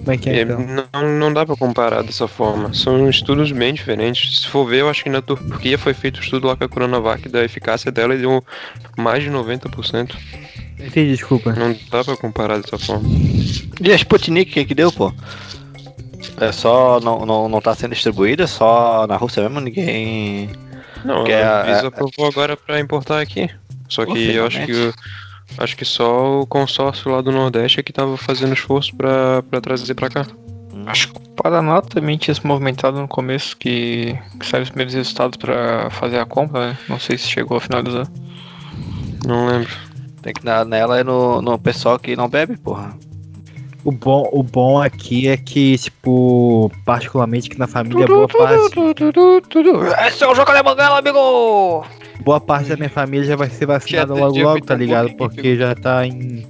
Como é que é, É, então? não, não dá pra comparar dessa forma. São estudos bem diferentes. Se for ver, eu acho que na Turquia foi feito um estudo lá com a Coronavac da eficácia dela e deu mais de 90%. Entendi, desculpa. Não dá pra comparar dessa forma. E a Sputnik, o que deu, pô? É só. Não, não, não tá sendo distribuída, só na Rússia mesmo, ninguém. Não, a é- Visa aprovou agora pra importar aqui. Só Pô, que eu acho que acho que só o consórcio lá do Nordeste é que tava fazendo esforço pra, pra trazer pra cá. Acho que o Paraná também tinha se movimentado no começo que, que saíram os primeiros resultados pra fazer a compra, né? Não sei se chegou a finalizar. Não lembro. Tem que dar nela é no, no pessoal que não bebe, porra. O bom, o bom aqui é que, tipo, particularmente que na família boa parte, Esse é o jogo alemão, amigo! Boa parte da minha família já vai ser vacinada logo logo, tá ligado? que- Porque já tá em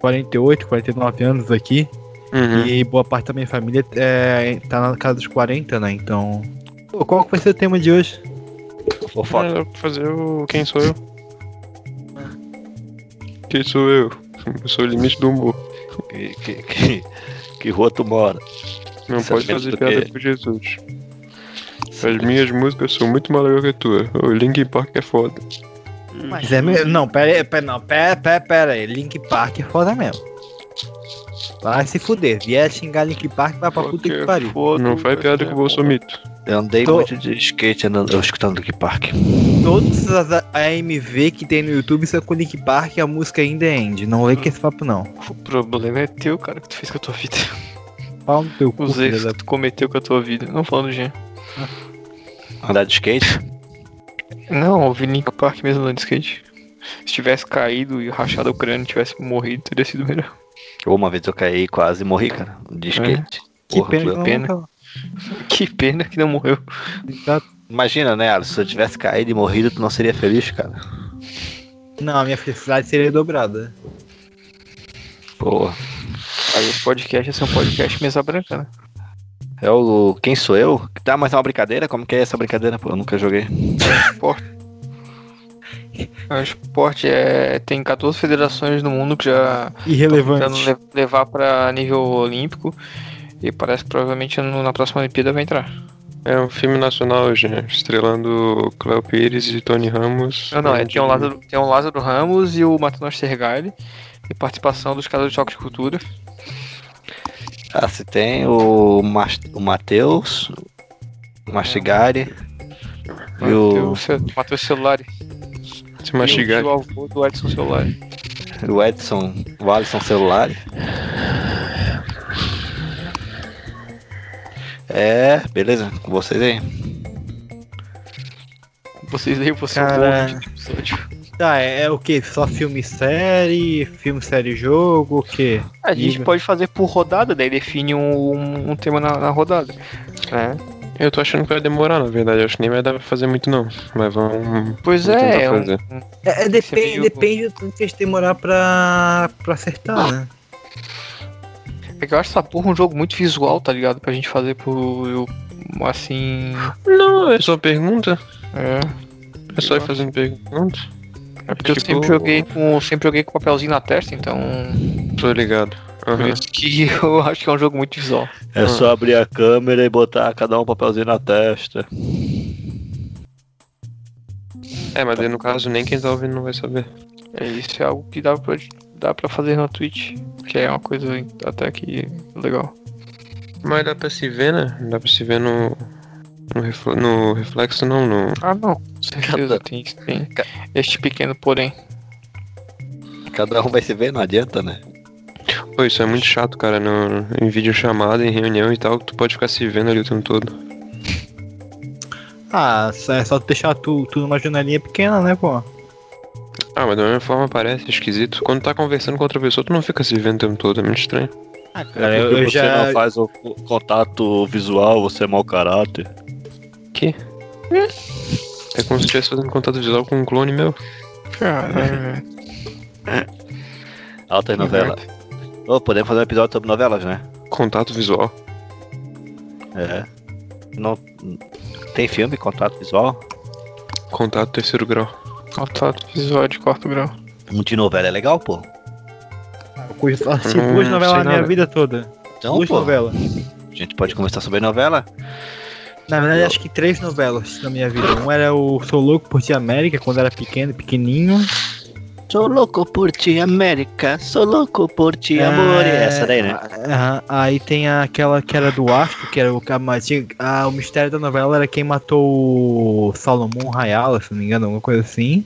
48, 49 anos aqui. Uhum. E boa parte da minha família é, tá na casa dos 40, né? Então. Pô, qual que vai ser o tema de hoje? Fofoca. É, fazer o Quem sou eu? Quem sou eu? Eu sou o limite do humor. Que, que, que, que rua tu mora? Não Você pode fazer piada com Jesus. As minhas músicas são muito mais legais que a tua. O Linkin Park é foda. Mas é mesmo. Não, pera aí, pera, não, pera, pera, pera aí. Link Park é foda mesmo. Vai se fuder. Vier xingar Link Park, vai pra puta que pariu. Não faz piada com o Bolsomito. Eu andei Tô- muito de skate andando, eu escutando Link Park. Todas as AMV que tem no YouTube são com Link Park e a música ainda é indie. Não vem com esse papo, não. O problema é teu, cara, que tu fez com a tua vida. Pau no teu cu, Os erros que tu cometeu com a tua vida. Não falando do Jean. Andar de skate? Não, o Link Park mesmo andando de skate. Se tivesse caído e rachado o crânio, tivesse morrido, teria sido melhor. Uma vez eu caí e quase morri, cara. De skate. Que Porra, pena tu- que não pena. tava- Que pena que não morreu. Imagina, né, Alisson? Se eu tivesse caído e morrido, tu não seria feliz, cara? Não, a minha felicidade seria dobrada. Porra. Aí o podcast ia ser um podcast mesa branca, né? É o Quem Sou Eu? Tá, mas é uma brincadeira? Como que é essa brincadeira, pô? Eu nunca joguei. O esporte é, tem 14 federações no mundo que já Irrelevante. levar pra nível olímpico. E parece que provavelmente no- na próxima Olimpíada vai entrar. É um filme nacional, gente. Estrelando Cléo Pires e Tony Ramos. Não, não, é, tem, o Lázaro, tem o Lázaro Ramos e o Matheus Sergali. E participação dos caras do Choque de Cultura. Ah, se tem o, Mas- o Matheus, o Mastigari e o, Matheus Celulari. Se mastigar. E o avô do Edson Celulari. o Edson, o Alisson Celular. É, beleza, com vocês aí. Vocês aí, você Cara. é o episódio. Tá, é, é o que? Só filme e série? Filme, série e jogo? O que? A gente pode fazer por rodada, daí define um, um, um tema na, na rodada. É. Eu tô achando que vai demorar, na verdade. Acho que nem vai dar pra fazer muito, não. Mas vamos. Pois vamos é, tentar é um- fazer. É, é, depende, depende do tanto que a gente demorar pra, pra acertar, né? É que eu acho essa porra um jogo muito visual, tá ligado? Pra gente fazer por. eu- assim. Não, é só pergunta. É. É só ir fazendo pergunta. É porque eu Tipo- sempre joguei com. Sempre joguei com papelzinho na testa, então. Tô ligado. Por Aham. isso que eu acho que é um jogo muito visual. É só abrir a câmera e botar cada um papelzinho na testa. É, mas daí no caso nem quem tá ouvindo não vai saber. É, isso é algo que dá pra, dá pra fazer na Twitch. Que é uma coisa até que legal. Mas dá pra se ver, né? Dá pra se ver no. No, refle- no reflexo, não, no. Ah, não. Com certeza tem, tem este pequeno porém. Cada um vai se ver, não adianta, né? Pô, isso é muito chato, cara. No, em videochamada, em reunião e tal, tu pode ficar se vendo ali o tempo todo. Ah, é só deixar tu, tu numa janelinha pequena, né, pô? Ah, mas da mesma forma parece esquisito. Quando tá conversando com outra pessoa, tu não fica se vendo o tempo todo, é muito estranho. Ah, É eu, porque eu você já. não faz o o contato visual, você é mau caráter. Que? É como se eu estivesse fazendo contato visual com um clone meu. Caralho. Altas novelas. Ô, podemos fazer um episódio sobre novelas, né? Contato visual. É. Não... Tem filme, contato visual? Contato terceiro grau. Contato visual de quarto grau. Um de novela é legal, pô. Eu assisti Hum, duas novelas sei na minha vida toda. Então, duas pô, novelas. a gente pode conversar sobre novela? Na verdade, acho que três novelas na minha vida. Um era o Sou Louco por Ti América, quando era pequeno, pequenininho. Sou louco por ti, América. Sou louco por ti, amor. É, Essa daí, né? aham. Aí tem aquela que era do Astro, que era o que ah, O mistério da novela era quem matou o Salomão Rayala, se não me engano, alguma coisa assim.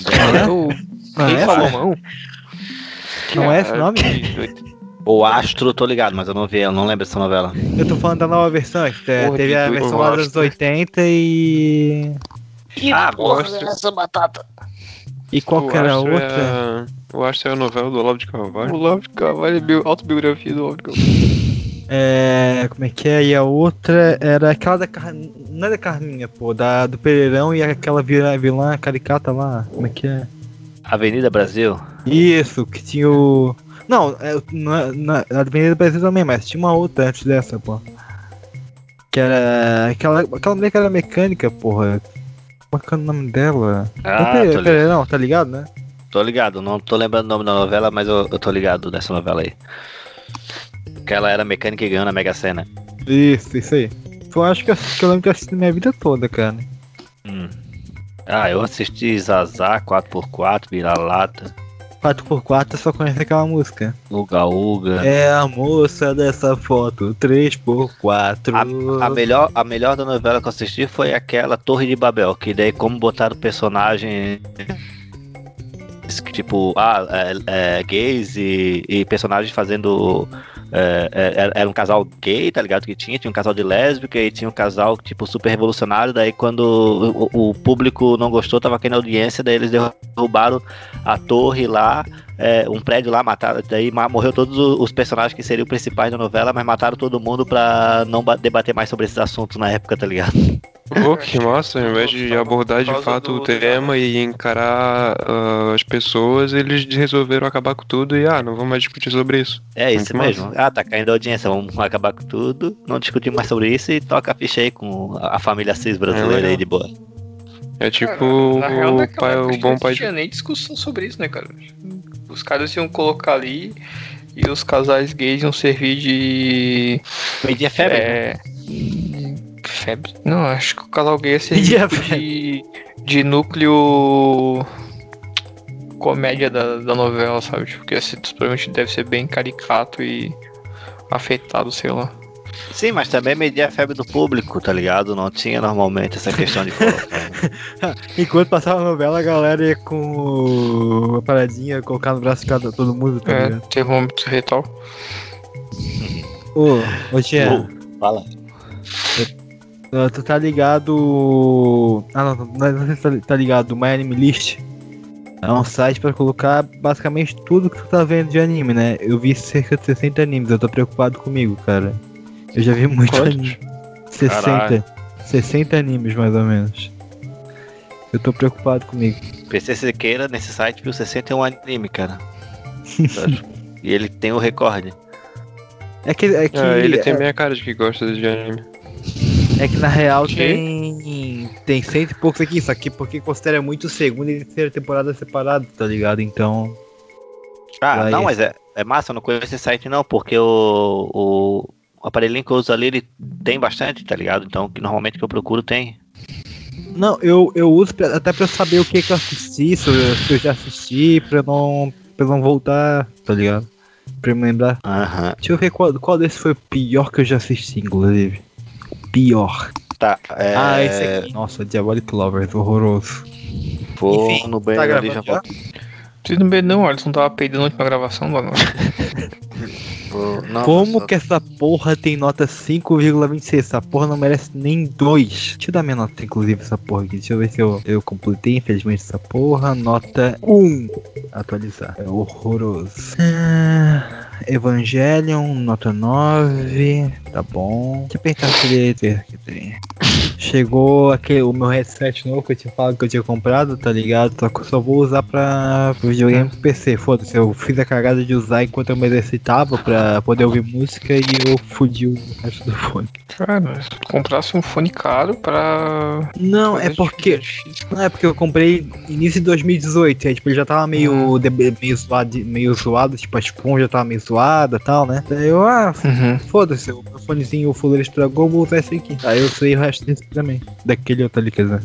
É o Não é? Salomão. Não é esse o nome? O Astro, tô ligado, mas eu não vi, eu não lembro dessa novela. Eu tô falando da nova versão, que te- Porra, teve a que versão doido, lá dos gosto. 80 e. Ah, gosto. essa batata. E qual o que era a outra? É... O Astro é a novela do Olavo de Carvalho. O Love de Carvalho é bio- autobiografia do Love de Carvalho. É. Como é que é? E a outra era aquela da Car... Não é da Carminha, pô, da, do Pereirão e aquela vilã, vilã caricata lá. Como é que é? Avenida Brasil. Isso, que tinha o. Não, é, na, na, na Avenida Brasil também, mas tinha uma outra antes dessa, pô. Que era. Aquela, aquela mulher que era mecânica, porra. É o nome dela? Ah, é tô Pere- ligado. Pereirão, tá ligado, né? Tô ligado, não tô lembrando o nome da novela, mas eu, eu tô ligado dessa novela aí. Que ela era mecânica e ganhou na Mega Sena. Isso, isso aí. Foi, acho que eu, que eu lembro que eu assisti minha vida toda, cara. Hum. Ah, eu assisti Zazá, 4x4, Vira-Lata, 4x4 eu só conheço aquela música. Uga Uga. É a moça dessa foto, 3x4. A, a melhor, a melhor da novela que eu assisti foi aquela Torre de Babel, que daí como botaram personagem tipo, ah, é, é, gays e, e personagens fazendo. É, é, era- um casal gay, tá ligado? Que tinha, tinha um casal de lésbica e tinha um casal, tipo, super revolucionário. Daí, quando o, o público não gostou, tava na audiência, daí eles derrubaram a torre lá, é, um prédio lá, mataram. Daí morreu todos os personagens que seriam principais da novela, mas mataram todo mundo pra não ba- debater mais sobre esses assuntos na época, tá ligado? Pô, que massa, ao invés de abordar de fato do- o tema e encarar ah, as pessoas, eles resolveram acabar com tudo e, ah, não vamos mais discutir sobre isso. É isso Muito mesmo. Ah, tá caindo a audiência, vamos acabar com tudo, não discutir mais sobre isso e toca a ficha aí com a família cis brasileira legal. aí de boa. É tipo na real, o, pai, o bom não pai de... tinha nem discussão sobre isso, né, cara? Os caras iam colocar ali e os casais gays iam servir de. Media febre. É. Febre? Não, acho que o casal gay ia servir tipo de, de núcleo. comédia da, da novela, sabe? Tipo, que esse provavelmente deve ser bem caricato e afetado, sei lá. Sim, mas também media a febre do público, tá ligado? Não tinha normalmente essa questão de colocar. Enquanto passava a novela, a galera ia com a paradinha, colocar no braço de cada todo mundo, tá É, ligado? termômetro retal. Ô, ô Tia, Fala. uh, tu tá ligado. Ah, não, não, não sei se tá- tá ligado, My Anime List. É um site pra colocar basicamente tudo que tu tá vendo de anime, né? Eu vi cerca de 60 animes, eu tô preocupado comigo, cara. Eu já vi muito Quantos? anime. 60. Caralho. 60 animes, mais ou menos. Eu tô preocupado comigo. PC Siqueira nesse site viu 61 anime, cara. e ele tem o recorde. É que, é que, Ah, ele tem é, meia cara de que gosta de anime. é que na real Que? tem. Tem cento e poucos aqui, só que porque considera muito segunda e terceira temporada separado, tá ligado? Então. Ah, não, mas é, é massa, eu não conheço esse site não, porque o, o, o aparelhinho que eu uso ali, ele tem bastante, tá ligado? Então, que normalmente que eu procuro tem. Não, eu, eu uso pra- até pra eu saber o que que eu assisti, se eu, se eu já assisti, pra não, pra eu não voltar, tá ligado? Pra eu me lembrar. Aham. Deixa eu ver qual, qual desse foi o pior que eu já assisti, inclusive. O pior. Tá, é. Ah, esse aqui. Nossa, Diabolic Lovers, horroroso. Vou Enfim, no Tá banheiro ali gravando já já? volto. Vocês não bebem não, olha, não tava peidando na última gravação, mano. Não, Como só- que essa porra tem nota 5,26? Essa porra não merece nem 2. Deixa eu dar minha nota, inclusive, essa porra aqui. Deixa eu ver se eu, eu completei, infelizmente, essa porra. Nota 1. Atualizar. É horroroso. Ah, Evangelion, nota 9. Tá bom. Deixa eu pensar se ele aqui tem. Chegou aquele, o meu headset novo que eu tinha falado que eu tinha comprado, tá ligado? Só que eu só vou usar pra videogame pro PC. Foda-se, eu fiz a cagada de usar enquanto eu me exercitava pra poder ouvir música e eu fudi o resto do fone. Cara, se tu comprasse um fone caro pra. Não, é porque. Não, é porque eu comprei início de 2018, aí tipo, ele já tava meio, de- meio, zoado, meio zoado, tipo, a esponja tava meio zoada e tal, né? Daí eu, ah, Uhum. foda-se, o meu fonezinho, o fuleiro estragou, vou usar esse aqui. Aí eu usei o resto desse também. Daquele outro ali, quer dizer.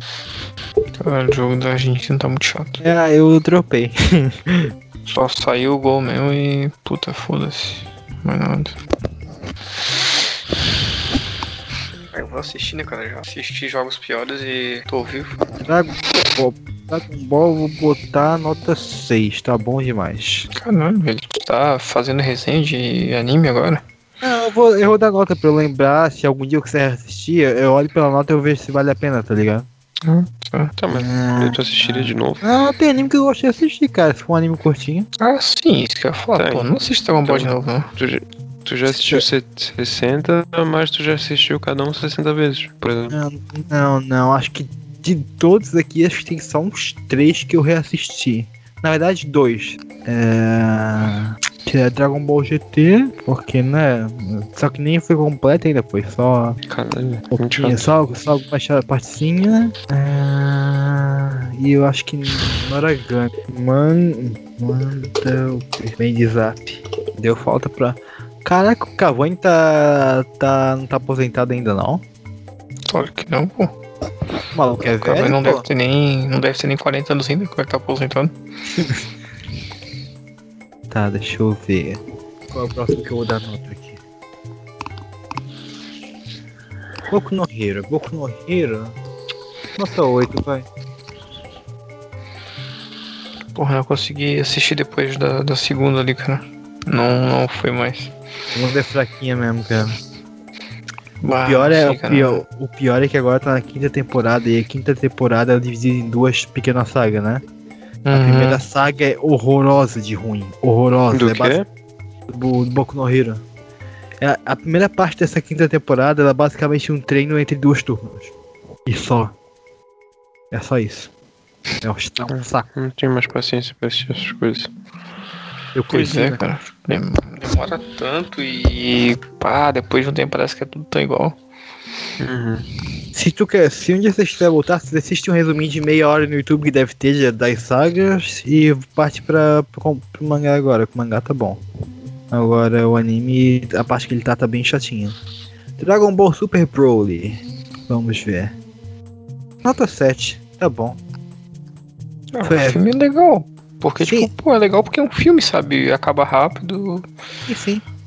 Cara, o jogo da Argentina tá muito chato. É, eu dropei. Só saiu o gol mesmo e. Puta, foda-se. Mais nada. Eu vou assistir, né, cara? Já assisti jogos piores e tô vivo. Dragon Ball, vou botar nota 6, tá bom demais. Caralho, velho, tu tá fazendo resenha de anime agora? Não, eu vou, eu vou dar nota pra eu lembrar, se algum dia eu quiser assistir, eu olho pela nota e eu vejo se vale a pena, tá ligado? Tá, mas tu assistiria de novo? Não, tem anime que eu gosto de assistir, cara, se for um anime curtinho. Ah, sim, isso que eu ia falar, Tá, pô, não assiste Dragon Ball de novo, não. Tu, já- tu já assistiu 60, mas tu já assistiu cada um 60 vezes, por exemplo. Não, não, não, acho que de todos aqui, acho que tem só uns três que eu reassisti. Na verdade, dois. É... que é Dragon Ball GT, porque, né? Só que nem foi completo ainda, foi só. Caralho, só, só algumas partezinhas. É... E eu acho que Noragami. Man, manda o bem de zap. Deu falta pra. Caraca, o Cavani tá, tá. não tá aposentado ainda não? Claro que não, pô. O maluco é velho. não pô. deve ter nem. Não deve ter nem 40 anos ainda, como é que tá aposentando? Tá, deixa eu ver. Qual é o próximo que eu vou dar nota aqui? Boku no Hero. Boku no Hero. Nota 8, vai. Porra, eu consegui assistir depois da, da segunda ali, cara. Não, não foi mais. Segunda é fraquinha mesmo, cara. Bah, O pior, é, sei, o, pior, o pior é que agora tá na quinta temporada e a quinta temporada é dividida em duas pequenas sagas, né? A Uhum. primeira saga é horrorosa de ruim. Horrorosa. Do é quê? Do, do Boku no Hero. É, a primeira parte dessa quinta temporada ela é basicamente um treino entre duas turmas. E só. É só isso. É um, é saco. Não tenho mais paciência pra assistir essas coisas. Eu Pois é, né? cara. Dem- Demora tanto e. pá, depois de um tempo parece que é tudo tão igual. Uhum. Se tu quer, se um dia você estiver voltar, você assiste um resuminho de meia hora no YouTube que deve ter de- das sagas e parte pra, pro, pro mangá agora, que o mangá tá bom. Agora o anime, a parte que ele tá tá bem chatinha. Dragon Ball Super Broly. Vamos ver. Nota 7, tá bom. Ah, Foi. O filme é legal. Porque, Sim. tipo, pô, é legal porque é um filme, sabe? Acaba rápido. Enfim. É,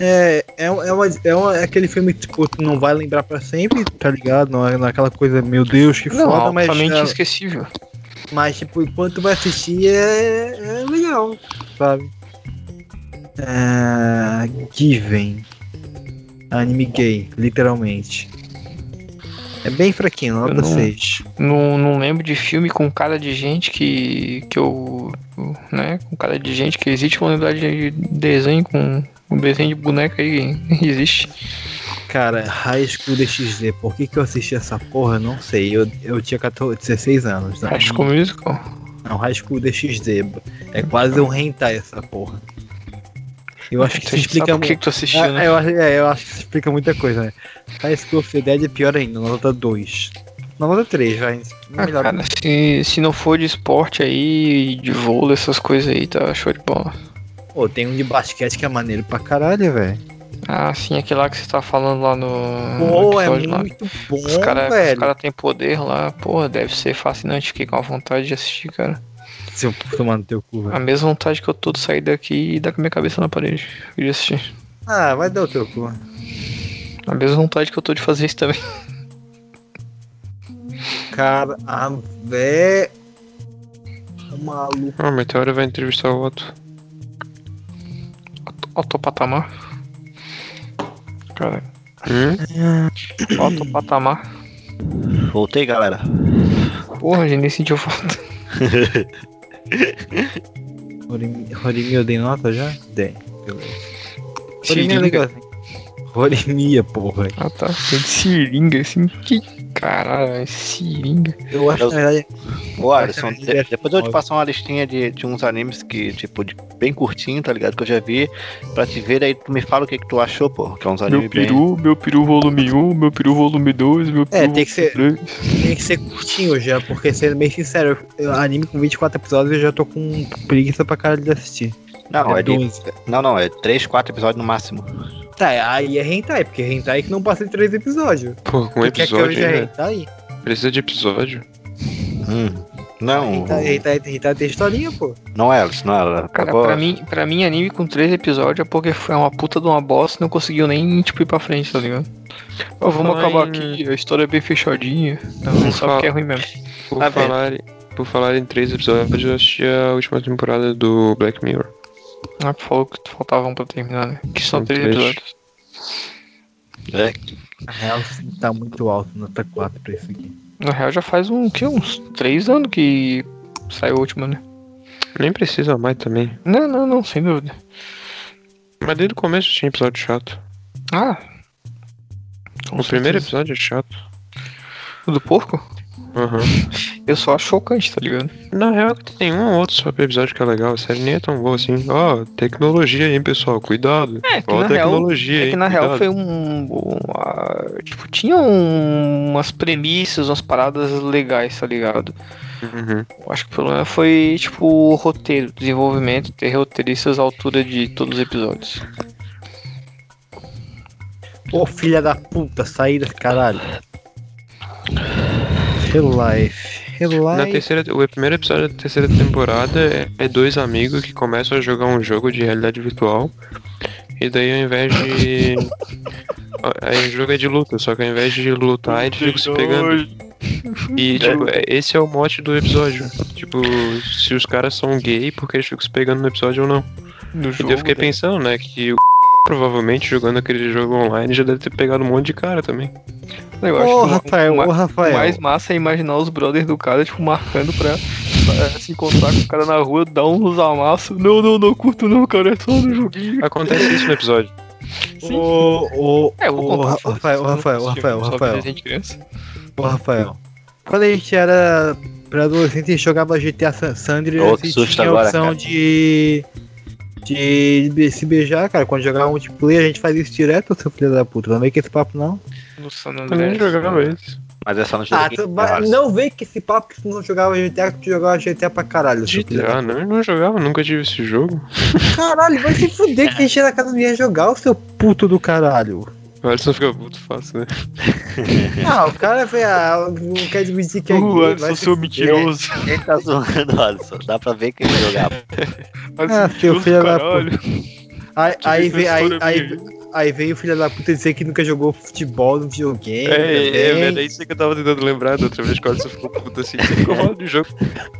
é, um- é, uma, é, uma- é aquele filme que tipo, tu não vai lembrar pra sempre, tá ligado? Não é naquela coisa, meu Deus, que Não, foda, mas. altamente é- esquecível. Mas, tipo, enquanto vai assistir é, é legal, sabe? É, Given. Anime gay, literalmente. É bem fraquinho, nota não- 6. Não, não lembro de filme com cara de gente que. que eu. né? Com cara de gente que existe. Vou lembrar de desenho com. Um desenho de boneca aí existe. Cara, High School DxD, por que, que eu assisti essa porra? Não sei. Eu, eu tinha 14, 16 anos. Né? High School Musical. Não, High School DxD. É quase um hentai essa porra. Eu acho que isso explica sabe por que muito. que tu assistiu, Ah, né? eu, acho- é, eu acho que isso explica muita coisa, né? High School of the Dead é pior ainda, nota 2. Na nota 3, vai. Ah, Melhor. cara, se, se não for de esporte aí, de vôlei, essas coisas aí, tá show de bola. Pô, tem um de basquete que é maneiro pra caralho, velho. Ah, sim, aquele lá que você tá falando lá no. Pô, no é episódio lá. muito bom, Os caras velho. cara têm poder lá, porra, deve ser fascinante. Fiquei com a vontade de assistir, cara. Se eu tomar no teu cu, A velho. mesma vontade que eu tô de sair daqui e dar com a minha cabeça na parede e de assistir. Ah, vai dar o teu cu. A mesma vontade que eu tô de fazer isso também. Cara, a vé. O maluco. Ah, o Meteora vai entrevistar o Otto. Alto patamar. Cara, Hum? alto patamar. Voltei, galera. Porra, a gente nem sentiu falta. Horimi Horimi eu dei nota já? Dei. Beleza. Horimi é legalzinho. Horimiya, porra. Ah tá, tem seringa assim. Que caralho, é seringa. Eu acho que na verdade. Ô, Alisson, de- é depois eu te passo uma listinha de, de uns animes que, tipo, de, bem curtinho, tá ligado? Que eu já vi, pra te ver, aí tu me fala o que, que tu achou, pô. Que é uns Meu animes bem. peru, meu peru volume 1, meu peru volume 2, meu peru É, tem que ser- volume 3. Tem que ser curtinho já, porque sendo bem sincero, eu- anime com 24 episódios eu já tô com preguiça pra caralho de assistir. Não, é de, 12. não, não, é 3, 4 episódios no máximo. Tá, aí é hentai, porque hentai que não passa de 3 episódios. Pô, com um quer que episódio veja ainda. hentai? Precisa de episódio. Hum. Não, Hentai, tem historinha, pô. não é, não é. Cara, acabou- pra mim, pra mim, anime com três episódios é porque foi uma puta de uma bosta e não conseguiu nem, tipo, ir pra frente, tá ligado? Ó, vamos Falar acabar aqui, a história é bem fechadinha. Não, Vamos só falar- porque é ruim mesmo. Por falar, por falar em três episódios, eu assisti a última temporada do Black Mirror. Ah, tu falou que faltavam pra terminar, né? Que são São três episódios. É, Na real, sim, tá muito alto, nota 4 pra isso aqui. Na real já faz um, que, uns três anos que saiu a última, né? Nem precisa mais também. Não, não, não, sem dúvida. Mas desde o começo tinha episódio chato. Ah. com o primeiro certeza. episódio é chato. O do porco? Aham. Eu só acho chocante, tá ligado? Na real, que tem um ou outro só episódio que é legal. A série nem é tão boa assim. Ó, tecnologia, hein, pessoal? Cuidado. É, que Ó, na real, tecnologia, é que hein? na real cuidado. foi um. uma- tipo, tinha um- umas premissas, umas paradas legais, tá ligado? Uhum. Acho que o problema foi, tipo, o roteiro, desenvolvimento, ter roteiristas à altura de todos os episódios. Ô filha da puta, saí desse caralho. Real life. Real Na life. terceira, o primeiro episódio da terceira temporada é, é dois amigos que começam a jogar um jogo de realidade virtual. E daí ao invés de. Aí o jogo é de luta, só que ao invés de lutar, eles ficam se pegando. E tipo, é- esse é o mote do episódio. Tipo, se os caras são gay, porque eles ficam se pegando no episódio ou não. No E jogo, daí eu fiquei né? pensando, né, que o provavelmente jogando aquele jogo online já deve ter pegado um monte de cara também. Eu acho Ô, o- Rafael, o ô, Rafael. O mais massa é imaginar os brothers do cara, tipo, marcando pra, pra se encontrar com o cara na rua, dar uns amassos. Não, não, não curto não, cara, é só no joguinho. Acontece isso no episódio. É, eu vou ô, contar. Ra- Rafael, Rafael, Rafael, Só Rafael. de criança. Ô, Rafael. Quando a gente era pré-adolescente, a gente jogava GTA San Sandra Ô, que e tinha a agora, opção cara. De. Se beijar, cara. Quando jogava multiplayer, a gente fazia isso direto, seu filho da puta. Não vem com esse papo, não. No San Também Andreas. jogava isso. mas é só no Ah, jogo. tu, não vem com esse papo que tu não jogava GTA, que tu jogava GTA pra caralho, GTA, não, eu não jogava, nunca tive esse jogo. Caralho, vai se fuder que a gente ia na casa do ia jogar, o seu puto do caralho. O Alisson fica muito fácil, né? Ah, o cara foi a. Não quer admitir que é Uh, gay, Alisson, seu mentiroso. Quem tá zoando, Alisson? Dá pra ver que ele jogava. Ah, seu filho da caralho. Aí, aí, Tive vem, aí, história aí, minha. aí veio o filho da puta dizer que nunca jogou futebol no videogame. É, é, é, velho, é isso que eu tava tentando lembrar da outra vez que o Alisson ficou puto assim. Ficou falando de jogo.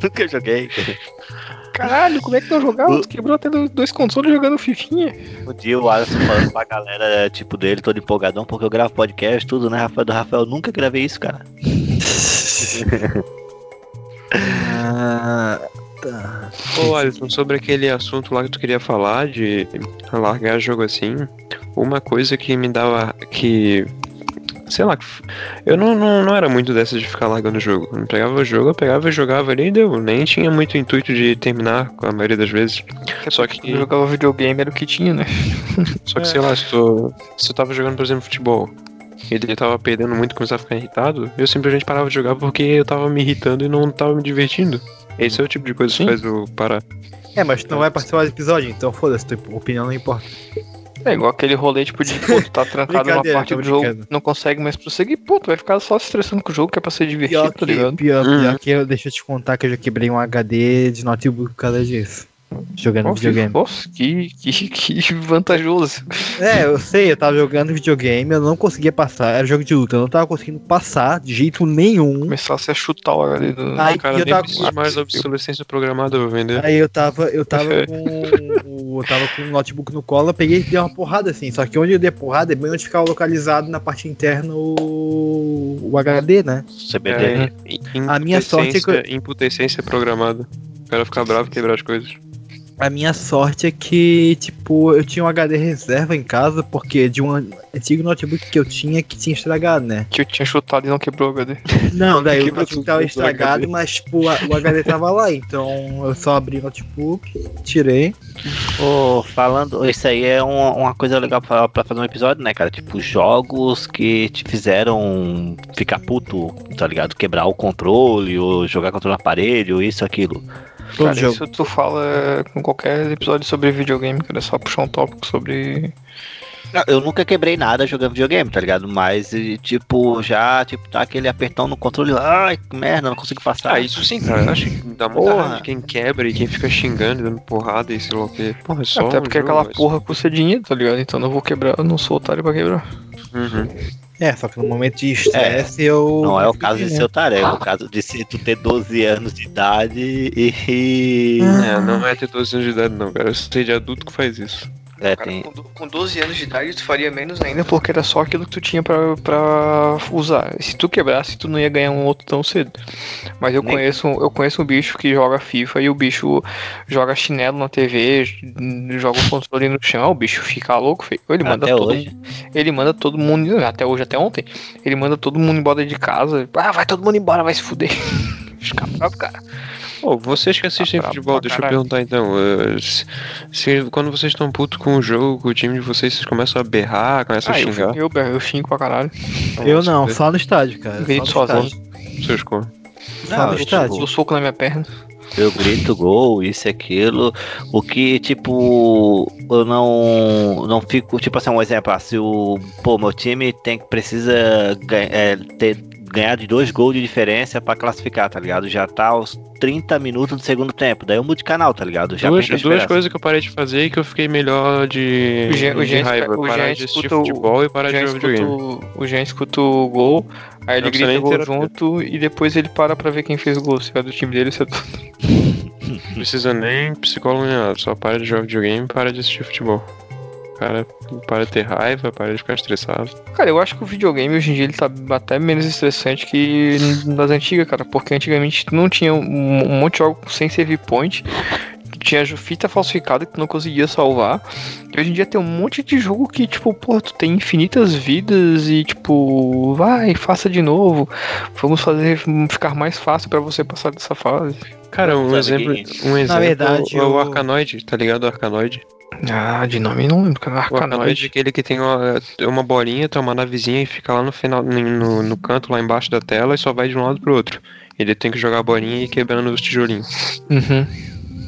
Nunca joguei. Caralho, como é que não jogava? Tu quebrou até do- dois consoles jogando fifinha. Um dia o Alisson falando pra galera, tipo, dele, todo empolgadão, porque eu gravo podcast, tudo, né, Rafael? Do Rafael, eu nunca gravei isso, cara. Ah, tá. Ô Alisson, sobre aquele assunto lá que tu queria falar, de largar jogo assim, uma coisa que me dava. que. Sei lá, eu não, não, não era muito dessa de ficar largando o jogo. Eu pegava o jogo, eu pegava e jogava ali e deu. Nem tinha muito intuito de terminar a maioria das vezes. Só que. Eu jogava videogame, era o que tinha, né? Só que sei lá, se tu, se eu tava jogando, por exemplo, futebol. E ele tava perdendo muito, começava a ficar irritado, eu simplesmente parava de jogar porque eu tava me irritando e não tava me divertindo. Esse é o tipo de coisa que faz eu parar. É, mas tu não vai participar do episódio, então foda-se, tua opinião não importa. É igual aquele rolê, tipo, de pô, tu tá trancado numa parte do jogo, não consegue mais prosseguir, pô, tu vai ficar só se estressando com o jogo, que é pra ser divertido, Pior tá que, ligado? pior, Uhum. pior que eu, deixa eu te contar que eu já quebrei um HD de notebook por causa disso. Jogando Nossa, videogame. Nossa, que, que, que vantajoso. É, eu sei, eu tava jogando videogame, eu não conseguia passar, era jogo de luta, eu não tava conseguindo passar de jeito nenhum. Começasse a chutar o HD do. Aí o cara eu nem tava precisa mais da obsolescência programada pra vender. Aí eu tava, eu tava com. Eu tava com o notebook no colo, eu peguei e dei uma porrada assim. Só que onde eu dei a porrada é bem onde ficava localizado na parte interna o, o HD, né? CBD. É, A minha sorte é que eu- imputescência- programada. O cara ficar bravo e quebrar as coisas. A minha sorte é que, tipo, eu tinha um HD reserva em casa, porque de um antigo notebook que eu tinha que tinha estragado, né? Que eu tinha chutado e não quebrou o HD. Não, daí o notebook tava o estragado, HD. mas tipo, a- o HD tava lá, então eu só abri o notebook, tirei. Ô, falando, isso aí é uma, uma coisa legal pra, pra fazer um episódio, né, cara? Tipo, jogos que te fizeram ficar puto, tá ligado? Quebrar o controle, ou jogar controle no aparelho, isso, aquilo. Todo Cara, jogo. isso tu fala com qualquer episódio sobre videogame, cara, é só puxar um tópico sobre. Não, Eu nunca quebrei nada jogando videogame, tá ligado? Mas, tipo, já, tipo, tá aquele apertão no controle, ai, que merda, não consigo passar. Ah, isso sim, cara. Eu acho que dá muita Porra. raiva de quem quebra e quem fica xingando, dando porrada e sei lá o que. Porra, é só Até um porque jogo, aquela mas- porra custa dinheiro, tá ligado? Então eu não vou quebrar, eu não sou otário pra quebrar. Uhum. É, só que no momento de estresse eu. Não é o caso de ser o Tarek, é o caso de se tu ter 12 anos de idade e. É, não é ter 12 anos de idade, não, cara. Eu sei de adulto que faz isso. É, Cara, tem. com, do- com 12 anos de idade, tu faria menos ainda porque era só aquilo que tu tinha pra, pra usar. Se tu quebrasse, tu não ia ganhar um outro tão cedo. Mas eu Nem- conheço, eu conheço um bicho que joga FIFA e o bicho joga chinelo na TV, joga o controle no chão, o bicho fica louco, feio. Ele manda Até todo hoje. Ele manda todo mundo, até hoje, até ontem, ele manda todo mundo embora de casa. Ah, vai todo mundo embora, vai se fuder. Fica bravo, cara. Pô, vocês que assistem Tá futebol, deixa eu perguntar então. eh, se, se- quando vocês estão putos com o jogo, com o time de vocês, vocês começam a berrar, começam a Ah, eu, xingar. eu, eu xingo pra caralho. Eu não, Nossa, só no estádio, cara. Grito sozinho. Seus cor. Só Não, no eu estádio. Dou soco na minha perna. Eu grito gol, isso e aquilo. O que, tipo, eu não. Não fico. Tipo assim, um exemplo, ah, se o. Pô, meu time tem, precisa é, ter, ganhar de dois gols de diferença pra classificar, tá ligado? Já tá aos 30 minutos do segundo tempo. Daí eu mudo de canal, tá ligado? Já duas, duas coisas que eu parei de fazer e que eu fiquei melhor de, O Jean- o de Jean raiva. escuta- o parar Jean de assistir futebol e parar de jogar videogame. o- Jean escuta o gol, aí ele grita gol junto e depois ele para pra ver quem fez o gol. Se é do time dele, se é do... Não precisa nem psicólogo nem nada, só para de jogar videogame e para de assistir futebol. Cara, para de ter raiva, para de ficar estressado. Cara, eu acho que o videogame hoje em dia ele tá até menos estressante que das antigas, cara. Porque antigamente tu não tinha um, monte de jogos sem save point. Tinha fita falsificada que tu não conseguia salvar. E hoje em dia tem um monte de jogo que, tipo, pô, tu tem infinitas vidas e, tipo, vai, faça de novo. Vamos fazer ficar mais fácil pra você passar dessa fase. Cara, um exemplo, um exemplo verdade, é o o- Arcanoid, tá ligado? O Arcanoid. Ah, de nome não lembro, cara. O é aquele que tem uma, uma bolinha, tem uma navezinha e fica lá no final, no, no canto, lá embaixo da tela e só vai de um lado pro outro. Ele tem que jogar a bolinha e ir quebrando os tijolinhos. Uhum.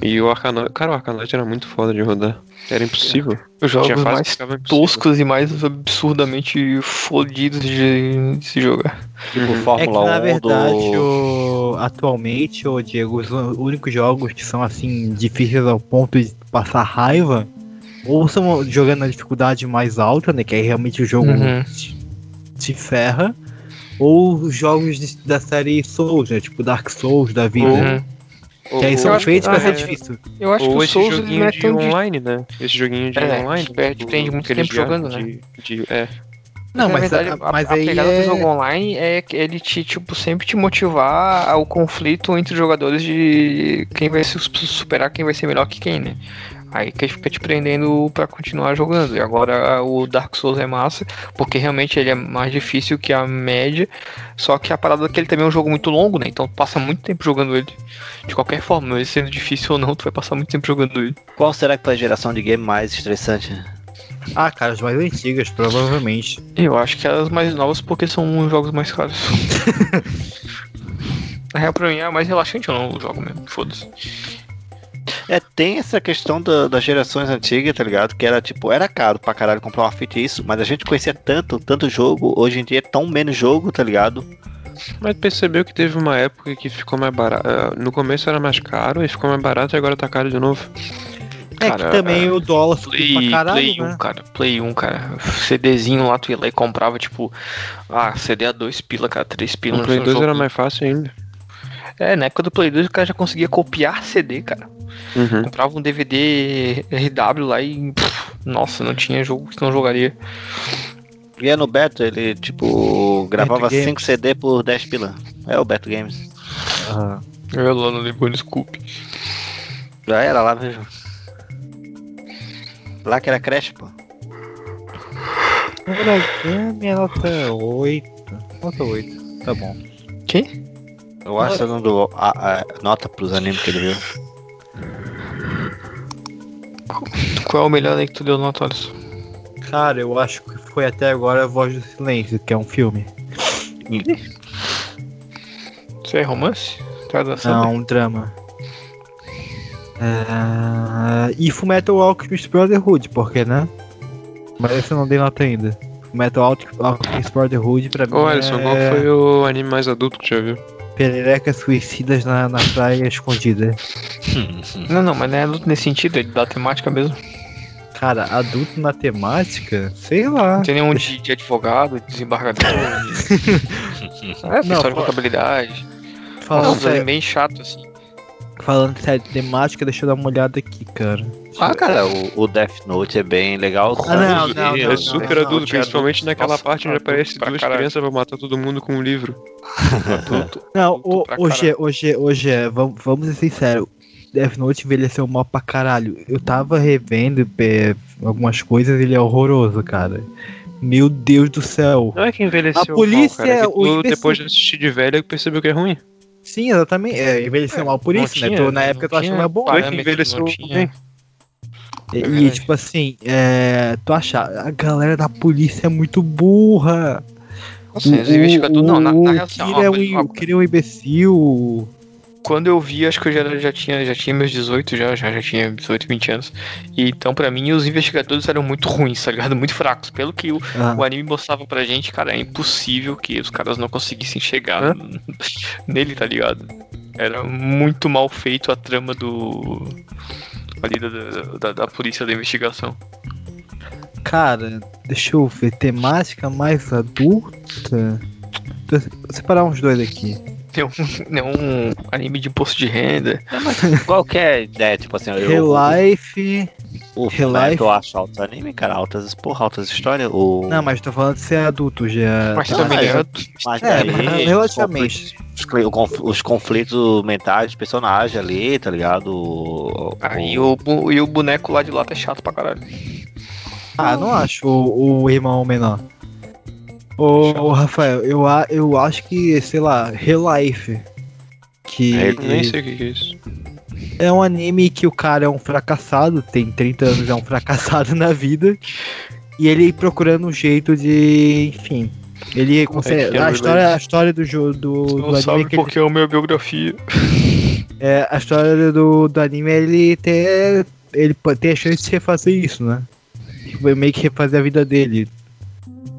E o Arcanoid, cara, o Arcanoid era muito foda de rodar. Era impossível. Os jogos mais toscos e mais absurdamente fodidos de, de se jogar. Tipo, É que Fórmula na 1 verdade, do. o... atualmente, ô Diego, os únicos jogos que são assim difíceis ao ponto de passar raiva, ou são jogando na dificuldade mais alta, né? Que aí realmente o jogo Uhum. te, te ferra, ou os jogos de- da série Souls, né? Tipo Dark Souls da vida. Uhum. Que aí são feitos pra ser é. difícil. Eu acho Ou que o esse Souls não é de tão difícil. online, né? Esse joguinho de É, online. perde- tipo, prende muito tempo jogando, jogos né? de, de- é. Não, mas, verdade, a- mas a, aí a pegada é... do jogo online é que ele te, tipo, sempre te motivar ao conflito entre os jogadores de quem vai se superar, quem vai ser melhor que quem, né? Aí que fica te prendendo pra continuar jogando. E agora o Dark Souls é massa, porque realmente ele é mais difícil que a média. Só que a parada é que ele também é um jogo muito longo, né? Então tu passa muito tempo jogando ele. De qualquer forma, ele sendo difícil ou não, tu vai passar muito tempo jogando ele. Qual será que foi a geração de game mais estressante? Ah, cara, as mais antigas, provavelmente. Eu acho que as mais novas porque são jogos mais caros. Na real, pra mim é mais relaxante eu não jogo mesmo. Foda-se. É, tem essa questão da- das gerações antigas, tá ligado? Que era tipo, era caro pra caralho comprar uma fita e isso, mas a gente conhecia tanto, tanto jogo, hoje em dia é tão menos jogo, tá ligado? Mas percebeu que teve uma época que ficou mais barato. No começo era mais caro e ficou mais barato e agora tá caro de novo. É Cara, que também o dólar subiu Play, pra caralho, Play 1, né? cara. Play 1, cara. CDzinho lá, tu ia lá e comprava, tipo, ah, CD a 2 pila, cara, 3 pila. No Play no 2 jogo. era mais fácil ainda. É, na época do Play 2 o cara já conseguia copiar CD, cara. Uhum. Comprava um DVD RW lá e. pff, nossa, não tinha jogo que não jogaria. E é no Beto, ele tipo, gravava Games. 5 CD por 10 pila. É o Beto Games. Ah. Eu lá no Limbo Scoop. Já era lá, vejo. Lá que era creche, pô. Agora, minha nota é 8. Nota 8, tá bom. Quem? Eu acho que não dou a, a nota pros animes que ele viu. Qual é o melhor aí que tu deu nota, Alisson? Cara, eu acho que foi até agora a Voz do Silêncio, que é um filme. Isso é romance? Tá dançando? Não, um drama. É... E Fullmetal Alchemist Brotherhood, porque, né? Mas esse eu não dei nota ainda. Fullmetal Alch- Alchemist Brotherhood pra mim Ô Alisson, qual é foi o anime mais adulto que já viu? pererecas suicidas na, na praia escondida. Não, não, mas não é luta nesse sentido, é da temática mesmo. Cara, adulto na temática? Sei lá. Não tem nenhum de, de advogado, desembargador, de... é, Não, história de contabilidade. Falando Nossa, sério, é bem chato, assim. Falando sério, temática, deixa eu dar uma olhada aqui, cara. Ah, cara, o, o Death Note é bem legal. Ah, não, não, não, é não, super não, adulto, principalmente naquela Nossa, parte onde aparece duas caralho. crianças pra matar todo mundo com um livro. Adulto. Não, adulto o- hoje, hoje, hoje, é, vamos, vamos ser sinceros. Death Note envelheceu mal pra caralho. Eu tava revendo é, algumas coisas ele é horroroso, cara. Meu Deus do céu. Não é que envelheceu A polícia mal, cara, é que o tu, depois de assistir de velho, percebeu que é ruim. Sim, exatamente. É, envelheceu mal por Não isso, né? tinha- Tu- na não época tu achava bom. Não é envelheceu não bem. tinha- E, e, tipo assim, é, tu acha, a galera da polícia é muito burra. Nossa, os investigadores. Não, na, na real, assim, ó, é um, uma- o Kira é um imbecil. Quando eu vi, acho que eu já, já, tinha, já tinha meus 18, já, já, já tinha 18, 20 anos. E, então, pra mim, os investigadores eram muito ruins, tá ligado? Muito fracos. Pelo que o, Ah. o anime mostrava pra gente, cara, é impossível que os caras não conseguissem chegar Hã? nele, tá ligado? Era muito mal feito a trama do. ali da, da, da polícia da investigação. Cara, deixa eu ver, temática mais adulta. Vou separar uns dois aqui. Tem um, é um anime de imposto de renda. Qualquer ideia, tipo assim, eu, Real Life. o, o Real Fullmetal Life. eu acho altos anime, cara, altas, porra, altas histórias. O, Não, mas tô falando de ser adulto já. Mas Ah, também é. eu- mas É, mas relativamente. Os, conflitos- os conf- os conflitos mentais dos personagens ali, tá ligado? O- Aí o, e o boneco lá de lata é chato pra caralho. Ah, não acho o, o irmão menor. Ô, ô, Rafael, eu, eu acho que, sei lá, Real Life. Que É, nem sei o que que é isso. é um anime que o cara é um fracassado, tem 30 anos, é um fracassado na vida. E ele procurando um jeito de. Enfim. Ele consegue. que é A história, a história do jogo do, Não anime sabe é que ele porque é a minha biografia. É, a história do, do anime é ele ter. Ele ter a chance de refazer isso, né? Tipo, meio que refazer a vida dele.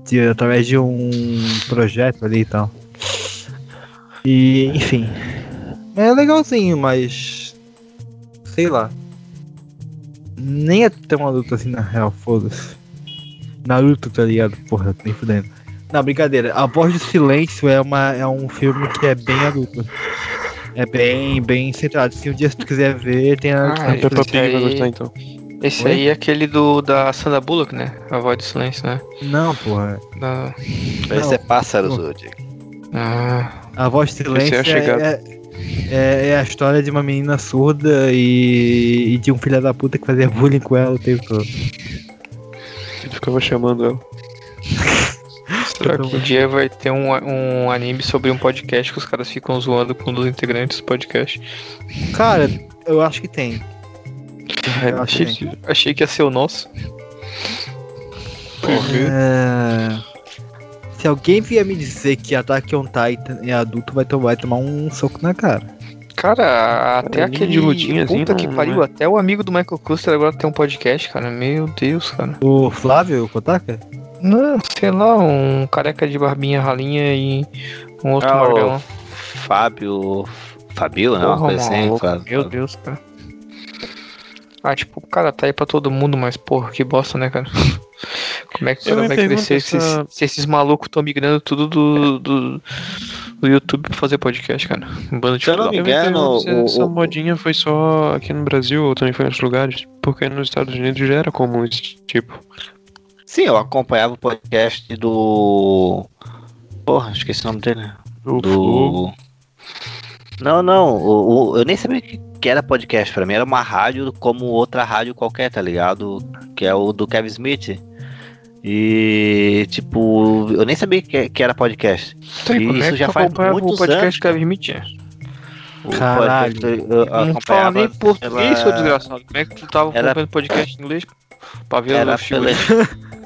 De, através de um projeto ali e tal. E, enfim. É legalzinho, mas. Sei lá. Nem é tão adulto assim na real, foda-se. Naruto, tá ligado? Porra, nem fudendo. Não, brincadeira. A Voz do Silêncio é, uma, é um filme que é bem adulto. É bem, bem centrado. Se um dia tu quiser ver, tem a. Ah, é Peppa Pig vai gostar então. Esse Oi? aí é aquele do da Sandra Bullock, né? A voz do silêncio, né? Não, porra. Da... Esse é Pássaros, Woody. Ah, A Voz do Silêncio é é, é- é a história de uma menina surda e, e de um filho da puta que fazia bullying com ela o tempo todo. Ele ficava chamando ela. será que um dia vai ter um, um anime sobre um podcast que os caras ficam zoando com um dos integrantes do podcast? Cara, eu acho que tem. É, acho que achei, achei que ia ser o nosso. É, Se alguém vier me dizer que Attack on Titan é adulto, vai, to- vai tomar um soco na cara. Cara, até aquele. de assim, Puta não- que não pariu, é. até o amigo do Michael Custer agora tem um podcast, cara. Meu Deus, cara. O Flávio Kotaka? Não, sei lá, um careca de barbinha ralinha e um outro Ah. Fábio. Fabio, né? Uma coisa assim. Meu Deus, cara. Ah, tipo, o cara tá aí pra todo mundo, mas porra, que bosta, né, cara? Como é que cara me vai crescer se, essa- se esses malucos tão migrando tudo do, do, do YouTube pra fazer podcast, cara? Um bando de Se eu não me da- Eu me engano, se o- essa o- modinha foi só aqui no Brasil ou também foi em outros lugares. Porque nos Estados Unidos já era comum esse tipo. Sim, eu acompanhava o podcast do. Porra, esqueci o nome dele. O do. Não, não, o, o- eu nem sabia que, que era podcast. Pra mim era uma rádio como outra rádio qualquer, tá ligado? Que é o do Kevin Smith. E, tipo, eu nem sabia que, que era podcast. Tá, e é isso que já faz muitos o podcast anos. Kevin Smith? O Caralho. podcast, eu- eu Não fala nem português, seu pela- desgraçado. Como é que tu tava Era- acompanhando podcast em inglês? Pra ver Era o filme. pela.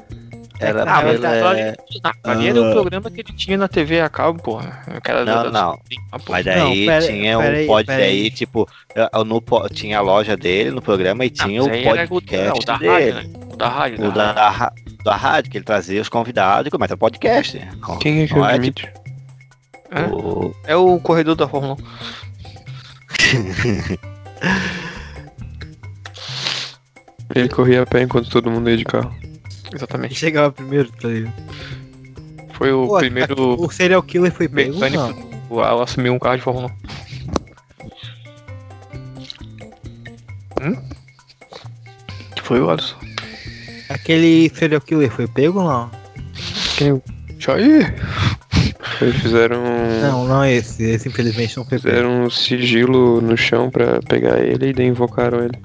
Era Ah, mas pela. ali, ali era o programa que ele tinha na TV a cabo, porra. Aquela Não, da- não. Ah, porra. Mas daí Não, pera- tinha um pera aí, pod aí. daí, tipo, eu- no, tinha a loja dele no programa e tinha mas o aí era o- podcast não, o da dele. rádio, né? O da rádio. O da, da, ra- da rádio, que ele trazia os convidados e começa o podcast. Quem é que Não é, admito? Hã? O- É o corredor da Fórmula 1. Ele corria a pé enquanto todo mundo ia de carro. Ele Exatamente. chegava primeiro, tá ligado? Foi o Pô, primeiro O serial killer foi pego, não? mecânico a assumir um carro de Fórmula 1. Hum? Que foi o Alisson? Aquele serial killer foi pego ou não? Quem? Jair! Eles fizeram. Não, não é esse. Esse infelizmente não foi pego. Fizeram um sigilo no chão pra pegar ele e daí invocaram ele.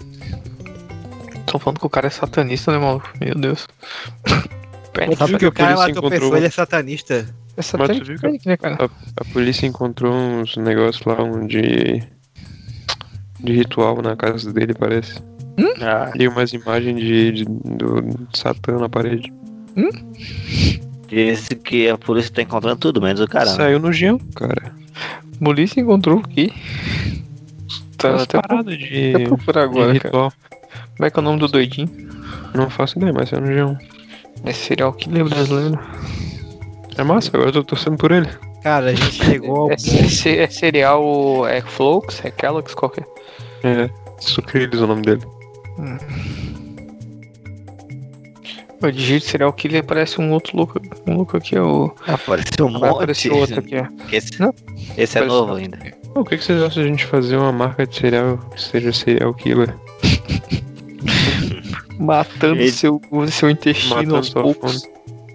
Estão falando que o cara é satanista, né, maluco? Meu Deus. Mas Sabe que o cara polícia matou pessoa, ele é satanista. É satanista, viu que né, cara? a, a polícia encontrou uns negócios lá um de. de ritual na casa dele, parece. Ah, E umas imagens de, de- do Satã na parede. disse que a polícia tá encontrando tudo, menos o cara. né? Saiu no Gião, cara. Polícia encontrou o quê? Tá Umas até paradas de, procurar de agora, cara. Como é que é o nome do doidinho? Não faço ideia, mas saiu no Gião. É serial killer brasileiro. É massa, agora eu tô torcendo por ele. Cara, a gente chegou ao É, é, é cereal. É Flox? É Kellogg's? Qualquer. É, Sucrilhos é o nome dele. O digito serial killer parece um outro louco. Um louco aqui, é o. Apareceu um Vai monte. aparecer outro aqui, ó. Esse, Não? esse é Apareceu novo ainda. O que, que vocês acham de a gente fazer uma marca de cereal que seja serial killer? Matando Ele- seu, o seu intestino Matando aos poucos.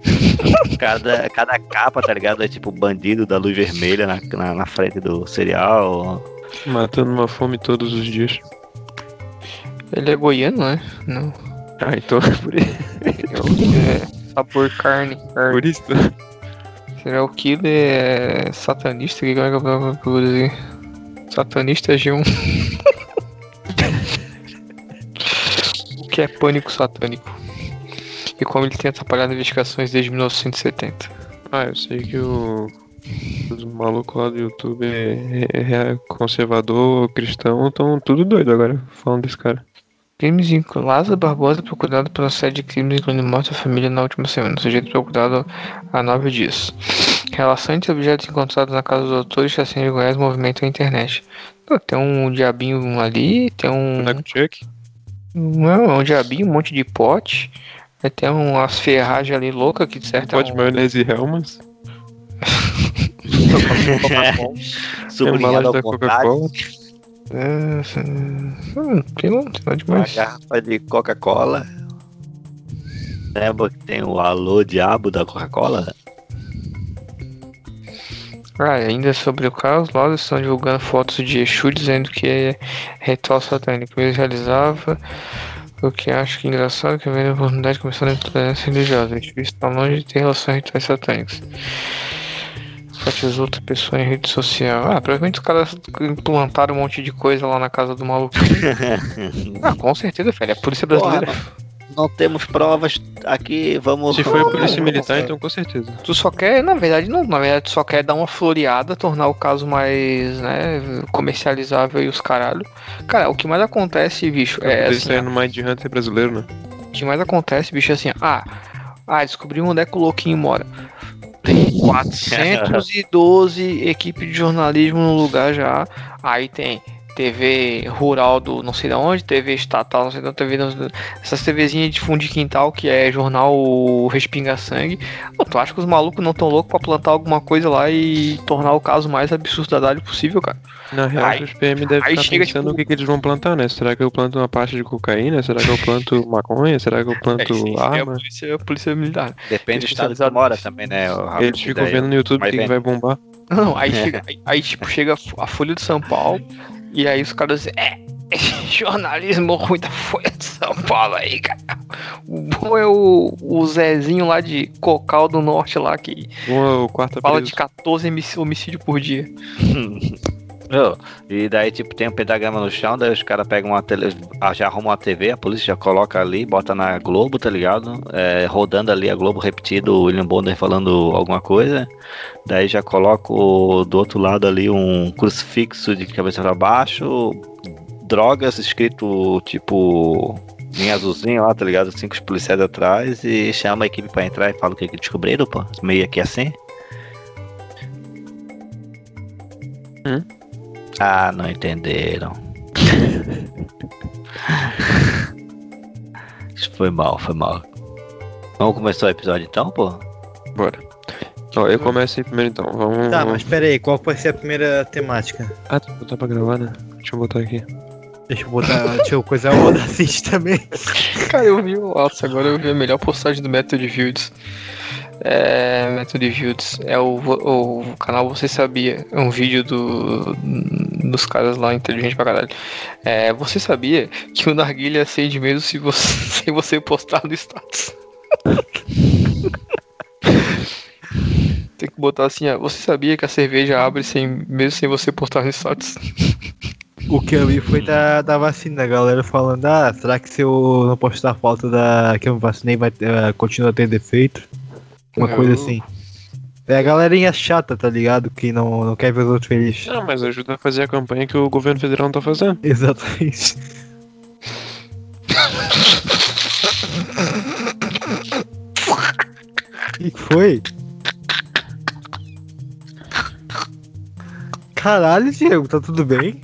Cada, cada capa, tá ligado? É tipo bandido da luz vermelha na, na, na frente do cereal. Matando uma fome todos os dias. Ele é goiano, né? Não. Ah, então é por isso. É sabor carne. carne. Por isso. Serial killer é satanista? Que como é que eu- vou dizer? Satanista é G1. que é pânico satânico? E como ele tem atrapalhado investigações desde 1970. Ah, eu sei que o. Os malucos lá do YouTube é, é- é conservador, cristão, estão tudo doido agora falando desse cara. Crimes em Lázaro Barbosa procurado pela série de crimes incluindo morte da família na última semana. O sujeito procurado há nove dias. Relação entre objetos encontrados na casa dos autores está sendo Goiás movimento a internet. Tem um diabinho ali, tem um. Chuck? Não, é um diabinho, um monte de pote. Aí tem umas ferragens ali loucas que de certo é Pode um- maionese e Helmans. Sublinhado da. Coca-Cola. É, hum, tem nada Uma demais. garrafa de Coca-Cola. Lembra que tem o Alô Diabo da Coca-Cola? Ah, ainda sobre o caso, lá eles estão divulgando fotos de Exu dizendo que é ritual satânico. Ele realizava o que acho que é engraçado que vem a oportunidade de começar a intolerância religiosa. Exu está longe de ter relações rituais satânicos. Enfatizou outra pessoa em rede social. Ah, provavelmente os caras implantaram um monte de coisa lá na casa do maluco. ah, com certeza, velho. É a polícia brasileira. Não temos provas aqui, vamos. Se foi a polícia militar, então com certeza. Tu só quer, na verdade, não, na verdade, tu só quer dar uma floreada, tornar o caso mais, né, comercializável e os caralho. Cara, o que mais acontece, bicho, é Isso assim, aí no Mind Hunter brasileiro, né? o que mais acontece, bicho, é assim, ah, ah, descobri onde é que o louquinho mora. Tem 412 equipe de jornalismo no lugar já. Aí tem TV rural do não sei de onde, TV estatal, não sei de onde, TV não- essas TVzinhas de fundo de quintal que é jornal Respinga Sangue. Pô, tu acha que os malucos não tão loucos pra plantar alguma coisa lá e tornar o caso mais absurdidade possível, cara? Na real, Aí- os PM devem estar chega, pensando tipo- o que, que eles vão plantar, né? Será que eu planto uma pasta de cocaína? Será que eu planto maconha? Será que eu planto É, sim, é a arma? polícia, é a polícia militar. Depende do estado que mora também, né? Eles ficam vendo no YouTube o que, vai bombar. Não, aí, chega, aí, aí, tipo, chega a Folha de São Paulo e aí os caras dizem, é, jornalismo ruim da Folha de São Paulo aí, cara. O bom é o, o Zezinho lá de Cocal do Norte lá que o quarto fala preso. de 14 homic- homicídios por dia. E daí, tipo, tem um pentagrama no chão, daí os caras pegam uma tele, ah, já arrumam uma TV, a polícia já coloca ali, bota na Globo, tá ligado? É, rodando ali a Globo repetido, o William Bonner falando alguma coisa. Daí já coloco do outro lado ali um crucifixo de cabeça pra baixo, drogas escrito tipo em azulzinho lá, tá ligado? Cinco policiais atrás e chama a equipe pra entrar e fala o que, que descobriram, pô. Meio aqui assim. Hum? Ah, não entenderam. Foi mal, foi mal. Vamos começar o episódio então, pô? Bora. Ó, eu começo aí primeiro então. Vamos. Tá, vamos- mas pera aí, qual vai ser a primeira temática? Ah, tem que botar pra gravar, né? Deixa eu botar aqui. Deixa eu botar, deixa eu coisar o Audacity também. Cara, eu vi o Nossa, agora eu vi a melhor postagem do Method Views. É. Method Views. É o, o, canal Você Sabia. É um vídeo do, dos caras lá, inteligente pra caralho. É, você sabia que o Narguilha acende mesmo se você, sem você postar no status? Tem que botar assim, ó. Você sabia que a cerveja abre sem, mesmo sem você postar no status? O que eu vi foi da, da vacina, a galera falando, ah, será que se eu não postar foto da que eu me vacinei vai ter, eh, continua a ter defeito? Uma Eu- coisa assim. É a galerinha chata, tá ligado? Que não, não quer ver os outros felizes. Não, mas ajuda a fazer a campanha que o governo federal não tá fazendo. Exatamente. O que foi? Caralho, Diego, tá tudo bem?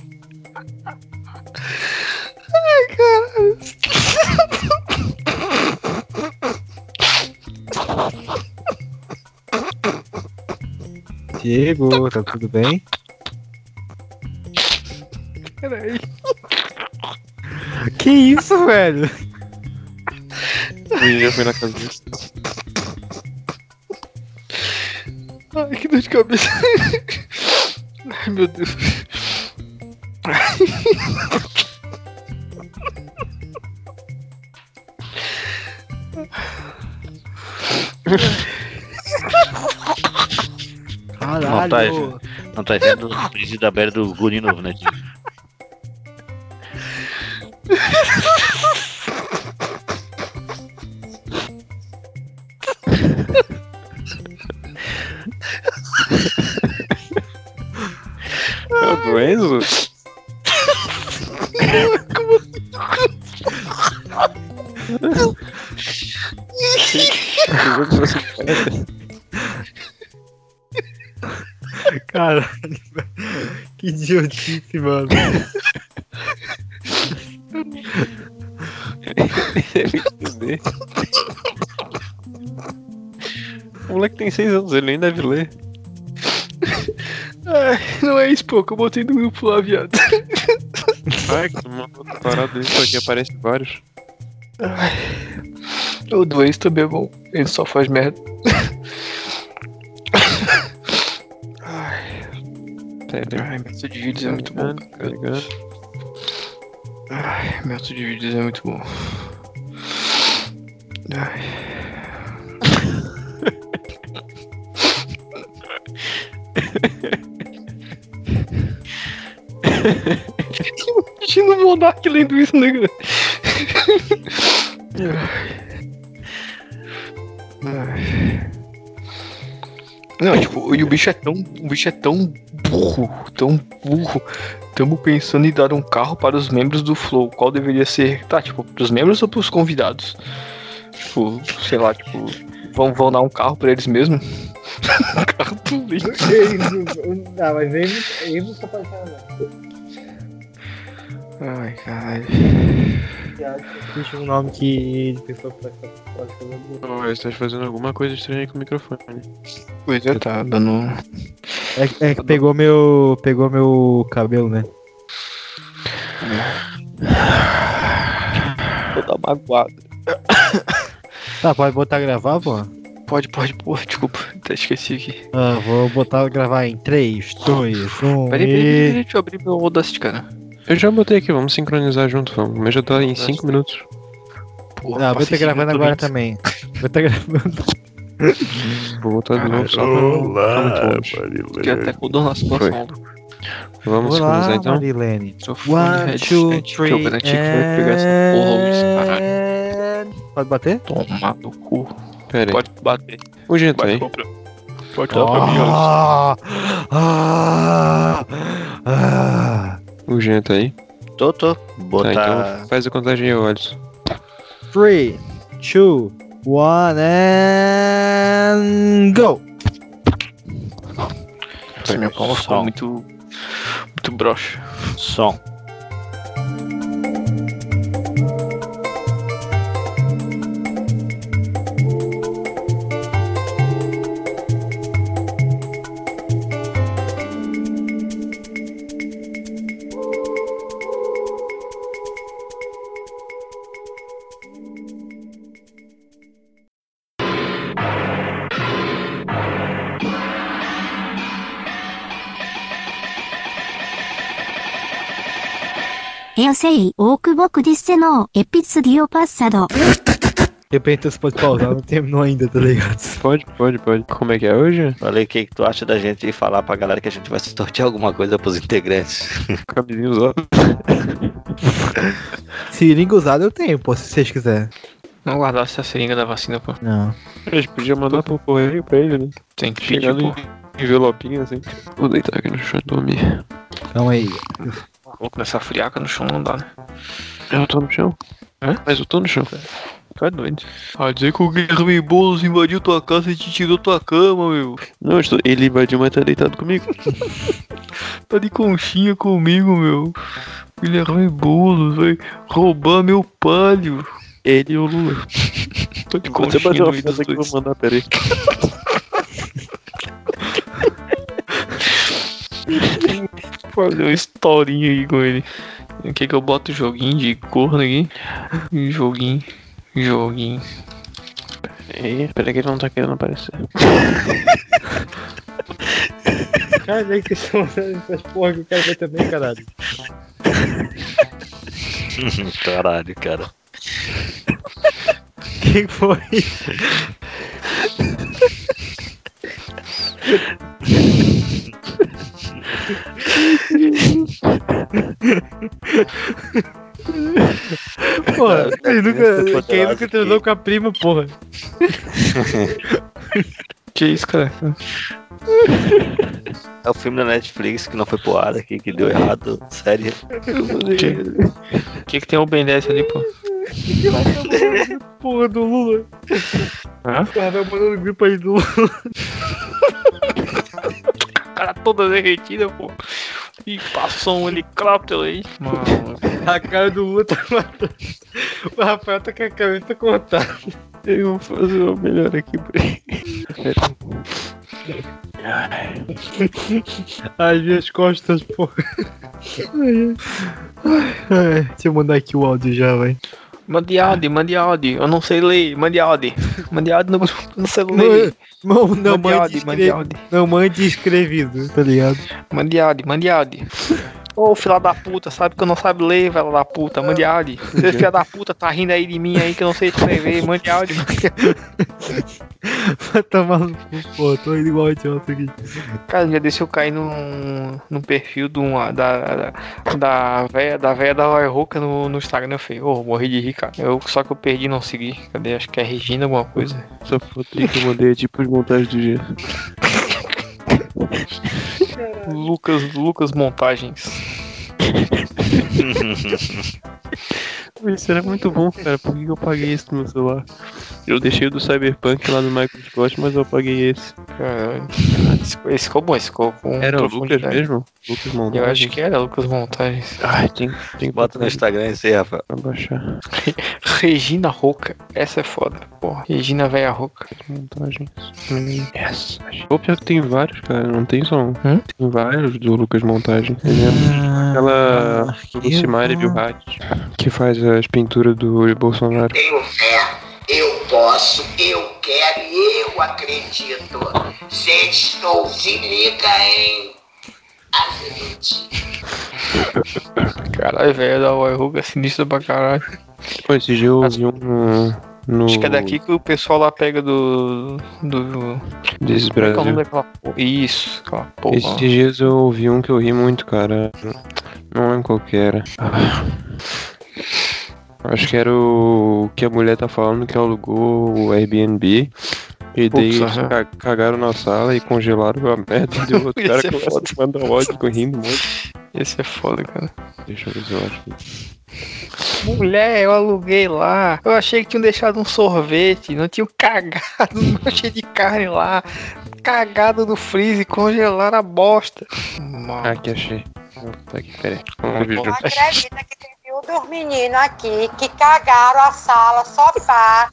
Diego, tá tudo bem? Peraí. Que isso, velho? E já foi na casa disso. Ai, que dor de cabeça. Ai, meu Deus. Não tá, Caralho. não tá vendo o da beira do Guri novo, né, idiotice, mano. O moleque tem 6 anos, ele nem deve ler. Ai, não é isso, pô, que eu botei no grupo lá, viado. Ai, que tu mandou parado isso aqui, aparece vários. Ai. O do ex também é bom. Ele só faz merda. Ai, método de vídeos é muito bom. Carregando. Ai, método de vídeos é muito bom. Ai. Imagina o Monark lendo isso, né. Não, tipo, e o bicho é tão. O bicho é tão burro, tão burro. Tamo pensando em dar um carro para os membros do Flow. Qual deveria ser? Tá, tipo, pros membros ou pros convidados? Tipo, sei lá, tipo, vão, vão dar um carro pra eles mesmo? carro do lixo. Não, mas ele, ele não pode falar. Ai, caralho. Existe um nome que de pessoa pode fazer. Você tá fazendo alguma coisa estranha aí com o microfone. Pois é, tá dando. É, é que pegou meu. Pegou meu cabelo, né? Vou dar magoado. Tá, pode botar gravar, pô? Pode, pode, porra, desculpa, até esqueci aqui. Ah, vou botar gravar em 3, 2, 1 Peraí, peraí, peraí, e. deixa eu abrir meu Audacity, cara. Eu já botei aqui, vamos sincronizar junto, vamos. O meu já tá em 5 minutos. Porra, Ah, vou estar gravando agora minutos. também. Vou estar gravando. Vou botar de novo só longe. Fiquei até com dor na situação. Vamos sincronizar Olá, então? Marilene. Fone One, two, que eu three, garanti que vai pegar essa porra hoje, caralho. and... Pode bater? Tomar no cu. Pera aí. Pode bater. O jeito Pode aí. comprar. Pode dar pra mim, olha. Ah, ah, ah. O jeito aí. Tô, tô. Tá, Botar. então faz a contagem aí, olhos. 3, 2, 1 and go! Esse meu pau ficou Som. muito. Muito broxa. Som. eu sei o que boku disse no episódio passado. Repente você pode pausar, não terminou ainda, tá ligado? Pode, pode, pode. Como é que é hoje? Falei, o que, que tu acha da gente ir falar pra galera que a gente vai sortear alguma coisa pros integrantes? Cabelinho usado. Seringa usada eu tenho, pô, se vocês quiserem. Não guardasse a seringa da vacina, pô. Não. A gente podia mandar pro correio pra ele, né? Tem que Chegando pedir, pô. Envelopinho assim. Vou deitar aqui no chão e dormir. Calma aí. Pô, com essa friaca no chão não dá, né? Eu tô no chão. Hã? Mas eu tô no chão. É doido. Ah, dizer que o Guilherme Boulos invadiu tua casa e te tirou tua cama, meu. Não, estou... ele invadiu, mas tá deitado comigo. Tá de conchinha comigo, meu. Guilherme Boulos vai roubar meu palio. Ele e o Lula. Tô de Você conchinha uma meio dos foto que eu vou mandar, peraí. Fazer uma historinha aí com ele. O que que eu boto joguinho de corno aqui? Joguinho. Joguinho. Peraí, peraí que ele não tá querendo aparecer. Cara, que são essas porra que o cara vai também, caralho. Caralho, cara. Quem foi? Porra, quem nunca, quem nunca transou com a prima, porra? Que isso, cara? É o filme da Netflix que não foi pro ar aqui, que deu errado. Série. O que que tem o Ben 10 ali, pô? Porra do Lula. Hã? O Ravel mandando grupo aí do Lula. cara toda derretida, pô. E passou um helicóptero aí. Mano, A cara do Lula tá matando. O Rafael tá com a cabeça cortada. Eu vou fazer o melhor aqui pra ele. As minhas costas. Ai, ai. Deixa eu mandar aqui o áudio já, vai. mande áudio, mande áudio. Eu não sei ler, mande áudio. Mande áudio no, no celular. Não, não, Mande áudio, mande áudio. não mande escrevido, tá ligado? Mande áudio, mande áudio. Ô, filha da puta, sabe que eu não sabe ler, velho da puta, mande áudio. Você, filha da puta, tá rindo aí de mim aí que eu não sei escrever, mande áudio. Vai tomar no cu, pô, tô indo igual idiota aqui. Cara, já deixa eu cair num, num perfil de uma, da, da, da véia da véia da Roy Roca no, no Instagram. Eu falei, ô, morri de rir, cara. Eu, só que eu perdi e não segui. Cadê? Acho que é Regina alguma coisa. Essa foto aí que eu mandei é tipo as montagens do dia. Lucas, Lucas Montagens. Isso era muito bom, cara. Por que eu paguei isso no meu celular? Eu deixei o do Cyberpunk lá no Microsoft, mas eu paguei esse. Caralho. Esse, esse ficou bom, esse ficou com Era o Lucas mesmo? Lucas Montagens. Eu acho que era Lucas Montagens. Ai, tem, tem que Bota no Instagram isso aí, Rafael. pra baixar. Regina Roca. Essa é foda. Porra. Regina Véia Roca. Montagens. Yes. Ou pior que tem vários, cara. Não tem só um. Hum? Tem vários do Lucas Montagens. É aquela Lucimari Bilhat, que faz as pinturas do Bolsonaro. Tenho fé, eu posso, eu quero e eu acredito. Sextou, se liga, hein? Acredite. Caralho, velho da Roy Roca, sinistra pra caralho. Pô, esse dia eu ouvi um no. Acho que é daqui que o pessoal lá pega do. do. Desses Como é é Brasil. daquela porra? Isso, aquela porra. Esses dias eu ouvi um que eu ri muito, cara. Não lembro qual que era. Acho que era o que a mulher tá falando que alugou o Airbnb. E daí aham. ca- cagaram na sala e congelaram a merda. E deu outro cara é começa foda. a mandar ódio com rindo um monte. Esse é foda, cara. Deixa eu ver se eu acho que. Mulher, eu aluguei lá. Eu achei que tinham deixado um sorvete. Não tinham cagado um monte de carne lá. Cagado no freezer, congelaram a bosta. Ah, aqui achei. Tá aqui, peraí. Vamos ver acredita que teve um dos meninos aqui que cagaram a sala, sofá,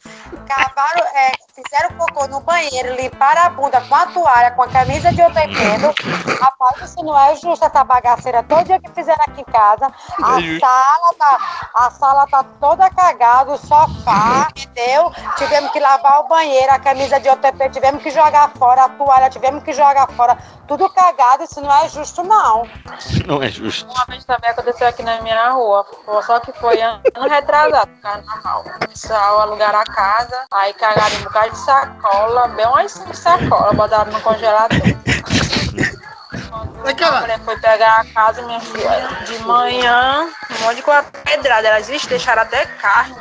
cavaram, é, fizeram cocô no banheiro, limparam a bunda com a toalha, com a camisa de outra pelo. Rapaz, isso não é justo, essa bagaceira todo dia que fizeram aqui em casa. A É sala tá, a sala tá toda cagada, o sofá, entendeu? Tivemos que lavar o banheiro, a camisa de OTP, tivemos que jogar fora, a toalha, tivemos que jogar fora. Tudo cagado, isso não é justo, não. Não é justo. Uma vez também aconteceu aqui na minha rua, só que foi ano retrasado, carnaval. Começaram alugar a casa, aí cagaram um bocado de sacola, bem umas cinco sacolas, botaram no congelador. Quando a mulher foi pegar a casa, minha filha, de manhã, um monte de coisa pedrada. Elas "Ixi, deixaram até carne.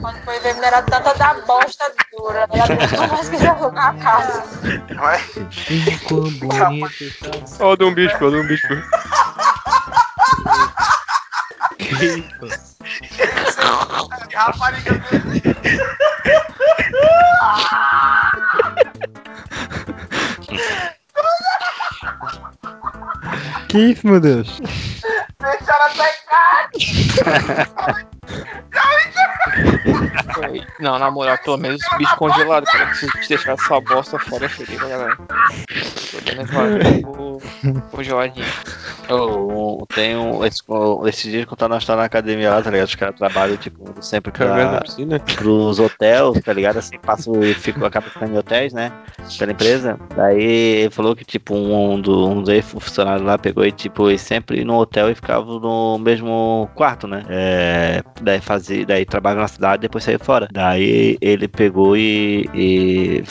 Quando foi ver, não era tanta da bosta dura. Ela nunca mais quis alugar a casa. Quão bonito. Ó, deu um bicho, ó, deu um bicho. Rapariga Que isso, meu Deus? Deixaram até carne. Não, na moral, pelo menos bicho congelado, cara. Se te deixar essa bosta fora, seria, galera. Pelo menos vai congeladinho. Eu tenho. Esse, esse dia que eu tava na, na academia lá, tá ligado? Os caras trabalham, tipo, sempre pra, piscina? pros hotéis, tá ligado? Assim, passo e fico, acaba ficando em hotéis, né? Pela empresa. Daí ele falou que, tipo, um, um, do, um dos funcionários lá pegou e, tipo, ele sempre ia no hotel e ficava no mesmo quarto, né? É, daí fazia, daí trabalhava na cidade depois saiu fora. Daí ele pegou e, e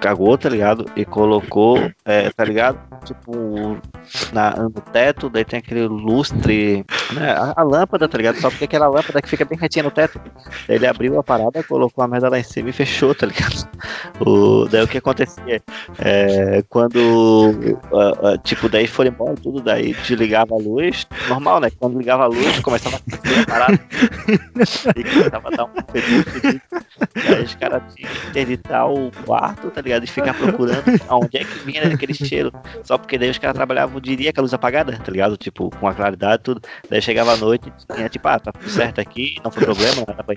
cagou, tá ligado? E colocou, é, tá ligado? Tipo, na, no teto, daí tem aquele lustre, né? A, a lâmpada, tá ligado? Só porque aquela lâmpada que fica bem retinha no teto. Ele abriu a parada, colocou a merda lá em cima e fechou, tá ligado? O, daí o que acontecia? É, quando, ah, ah, tipo, daí foram embora tudo, daí desligava a luz, normal, né? Quando ligava a luz, começava a a parada e começava a dar um fedor, fedor. Daí os caras tinham que interditar o quarto, tá ligado? E ficar procurando aonde é que vinha aquele cheiro. Só porque daí os caras trabalhavam de dia com a luz apagada, tá ligado? Tipo, com a claridade e tudo. Daí chegava à noite e tinha, tipo, ah, tá tudo certo aqui, não foi problema, nada pra.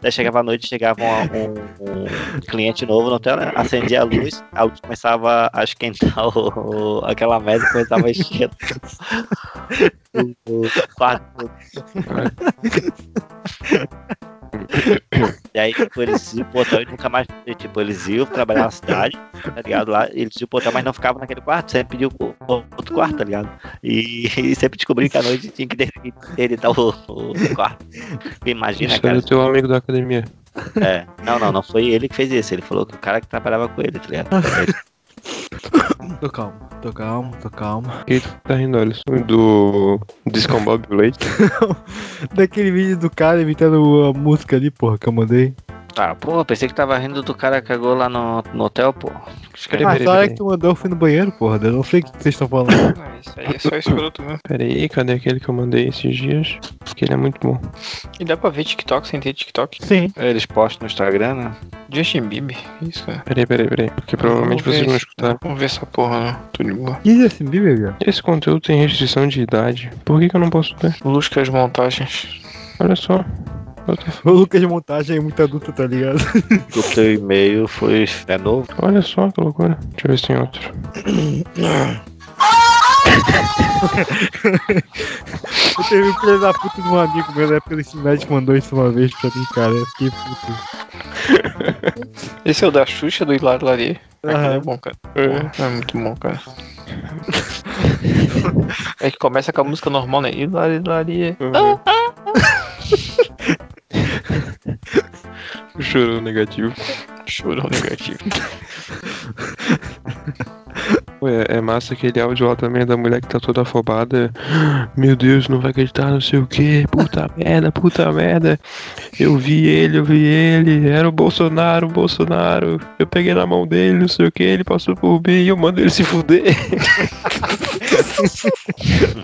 Daí chegava à noite, chegava um, um- um cliente novo no hotel, né? Acendia a luz, a luz começava a esquentar o, o- aquela mesa, começava a encher o, o quarto. E aí, tipo, eles iam pro hotel e nunca mais. Tipo, eles iam trabalhar na cidade, tá ligado? Lá, eles iam pro hotel, mas não ficavam naquele quarto, sempre o- outro quarto, tá ligado? E, e sempre descobriam que à noite tinha que editar o, o quarto. Imagina, Isso cara. era o teu amigo da academia. É, não, não, não foi ele que fez isso. Ele falou que o cara que trabalhava com ele, tá ligado? Tô calmo, tô calmo, tô calmo. Quem tu tá rindo, Alisson? Do Discombobulate? Daquele vídeo do cara imitando a música ali, porra, que eu mandei. Ah, pô, pensei que tava rindo do cara que cagou lá no, no hotel, pô. ah, essa hora que tu mandou eu fui no banheiro, porra. Eu não sei o que vocês estão falando. Isso aí é só escroto mesmo. Pera aí, cadê aquele que eu mandei esses dias? Que ele é muito bom. E dá pra ver TikTok sem ter TikTok? Sim. Eles postam no Instagram, né? Justin Bieber, isso, cara. Peraí, peraí, peraí. Porque provavelmente vocês vão escutar. Vamos ver essa porra, né? Tudo de boa. Que Justin Bieber, velho? Esse conteúdo tem restrição de idade. Por que, que eu não posso ter? Luscas montagens. Olha só. O Lucas de montagem é muito adulto, tá ligado? O teu e-mail foi. É novo? Olha só que loucura. Deixa eu ver se tem outro. Eu teve um filho da puta de um amigo meu da época do que mandou isso uma vez pra mim, cara. Eu fiquei puto. Esse é o da Xuxa, do Hilário Lari. Aquele Aham. é bom, cara. É. é muito bom, cara. É que começa com a música normal, né? Hilário Lari. Uhum. Chorou negativo. Chorou negativo. Pô, é, é massa aquele áudio lá também da mulher que tá toda afobada. Meu Deus, não vai acreditar, não sei o que. Puta merda, puta merda. Eu vi ele, eu vi ele. Era o Bolsonaro, o Bolsonaro. Eu peguei na mão dele, não sei o que. Ele passou por mim e eu mando ele se fuder.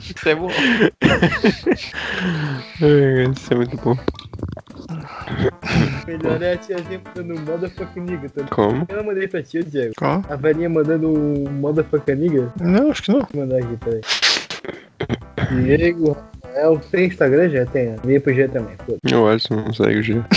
Isso é bom. É, Isso é muito bom. Melhor é a tiazinha mandando motherfucking nigga, tá? Como? Eu não mandei pra ti, Diego. Qual? A velhinha mandando um motherfucking nigga. Não, acho que não. Vou mandar aqui, peraí. Diego Rafael, tem Instagram? Já tem. Veio pro G também, foda O Alisson não segue o G.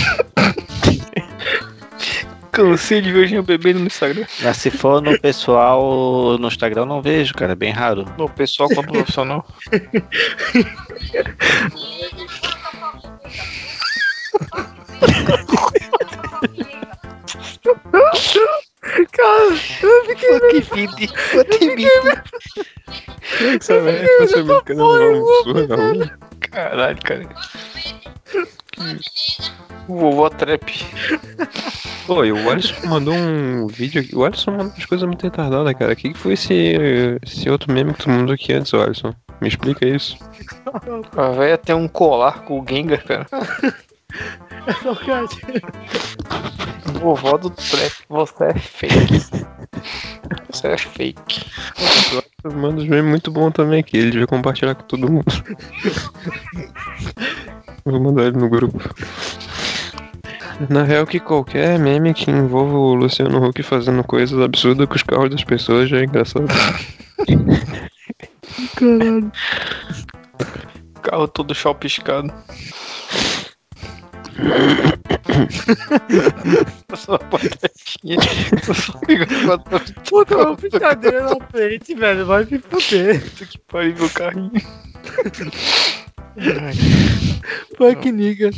Cansei de ver o Jean bebendo no Instagram. Mas se for no pessoal no Instagram, eu não vejo, cara. É bem raro. No pessoal como profissional. Cara, eu fiquei. Que vídeo. Que vídeo. Essa merda absurdo na rua. Caralho, cara. O vovó trap. Pô, e o Alisson mandou um vídeo aqui. O Alisson mandou umas coisas muito retardadas, cara. O que, que foi esse, esse outro meme que tu mandou aqui antes, Alisson? Me explica isso. A véia tem um colar com o Gengar, cara. Vovó do trap, você é fake. Você é fake. Manda uns memes muito bom também aqui. Ele devia compartilhar com todo mundo. Vou mandar ele no grupo. Na real que qualquer meme que envolva o Luciano Huck fazendo coisas absurdas com os carros das pessoas já é engraçado. Caralho. Carro todo chapiscado. Puta, uma brincadeira na frente, velho. Vai me fuder. Puta que pariu meu carrinho. Fuck nigga.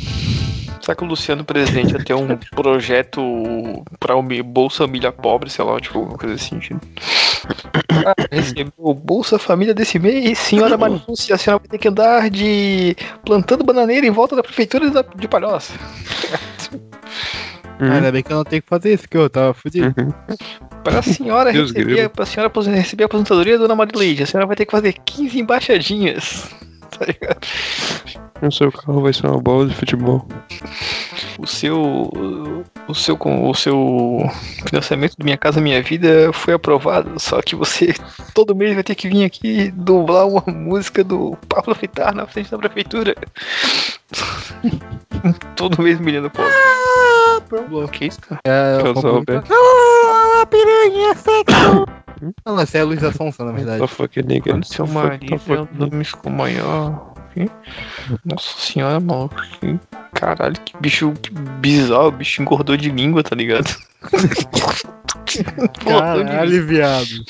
Será que o Luciano Presidente ia ter um projeto pra o Bolsa Família Pobre, sei lá, tipo, uma coisa assim, tipo. Ah, recebeu o Bolsa Família desse mês, senhora Marifúcia, a senhora vai ter que andar de plantando bananeira em volta da prefeitura de Palhoça. Ah, Ainda bem que eu não tenho que fazer isso, que eu tava fudido. Para a senhora Deus receber, grilo. para a senhora receber a aposentadoria, dona Marileide, a senhora vai ter que fazer 15 embaixadinhas. Tá ligado? O seu carro vai ser uma bola de futebol. O seu, o seu, o seu financiamento do Minha Casa Minha Vida foi aprovado, só que você todo mês vai ter que vir aqui dublar uma música do Pablo Vittar na frente da prefeitura. todo mês milhando pobre. Que isso, cara? É, Eu eu sou o Roberto. Ah, piranha sexo. Não, essa é a Luísa Sonsa, na verdade. Só fucking nigga. Seu marido é nome ficou maior. Que? Nossa senhora, maluco. Que caralho, que bicho que bizarro. O bicho engordou de língua, tá ligado? Caralho, viado.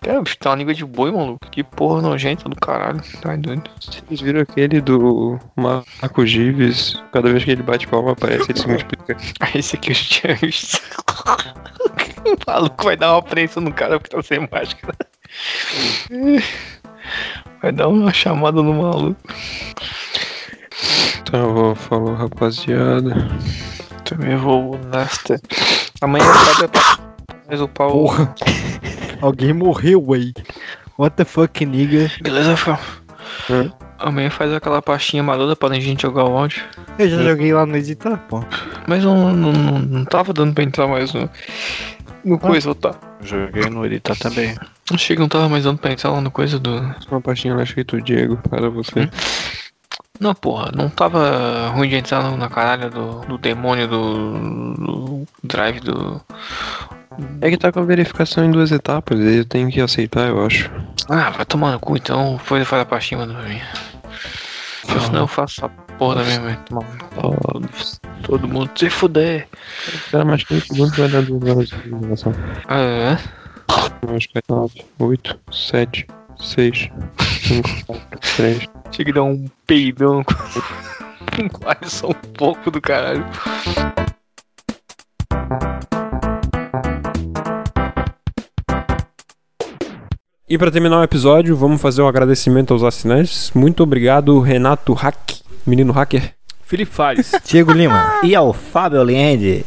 Cara, o bicho tem uma língua de boi, maluco. Que porra nojenta do caralho. Tá doido. Vocês viram aquele do Marco Gives? Cada vez que ele bate palma aparece, ele se multiplica. Ah, esse aqui eu tinha visto. o maluco vai dar uma prensa no cara porque tá sem máscara. Vai dar uma chamada no maluco. Tá, vou falou rapaziada. Também vou nesta. Amanhã sabe mas o pau. Porra. Alguém morreu, aí. What the fuck, nigga? Beleza, Fal? Amanhã faz aquela pastinha marota pra gente jogar o áudio. Eu já joguei lá no editar, pô. Mas não, não, não, não tava dando pra entrar mais no. No coisa, tá? Joguei no editar também. Achei que não tava mais dando pra entrar lá no coisa do. Uma pastinha lá escrito Diego para você. Não, porra, não tava ruim de entrar no- na caralho do, do demônio do, do drive do. É que tá com a verificação em duas etapas, eu tenho que aceitar, eu acho. Ah, vai tomar no cu então, foi faz a pastinha manda pra mim. Senão eu faço essa porra da minha mãe. Tomar cu. Todo mundo se fuder. Cara, mas 15 segundos vai dar duas horas de gravação. Ah, é? Acho que é 9, 8, 7, 6, 5, 4, 3. Tinha que dar um peidão com Alisson um pouco do caralho. E para terminar o episódio, vamos fazer um agradecimento aos assinantes. Muito obrigado, Renato Hack, menino hacker. Felipe Fares. Diego Lima. E ao Fábio Liende.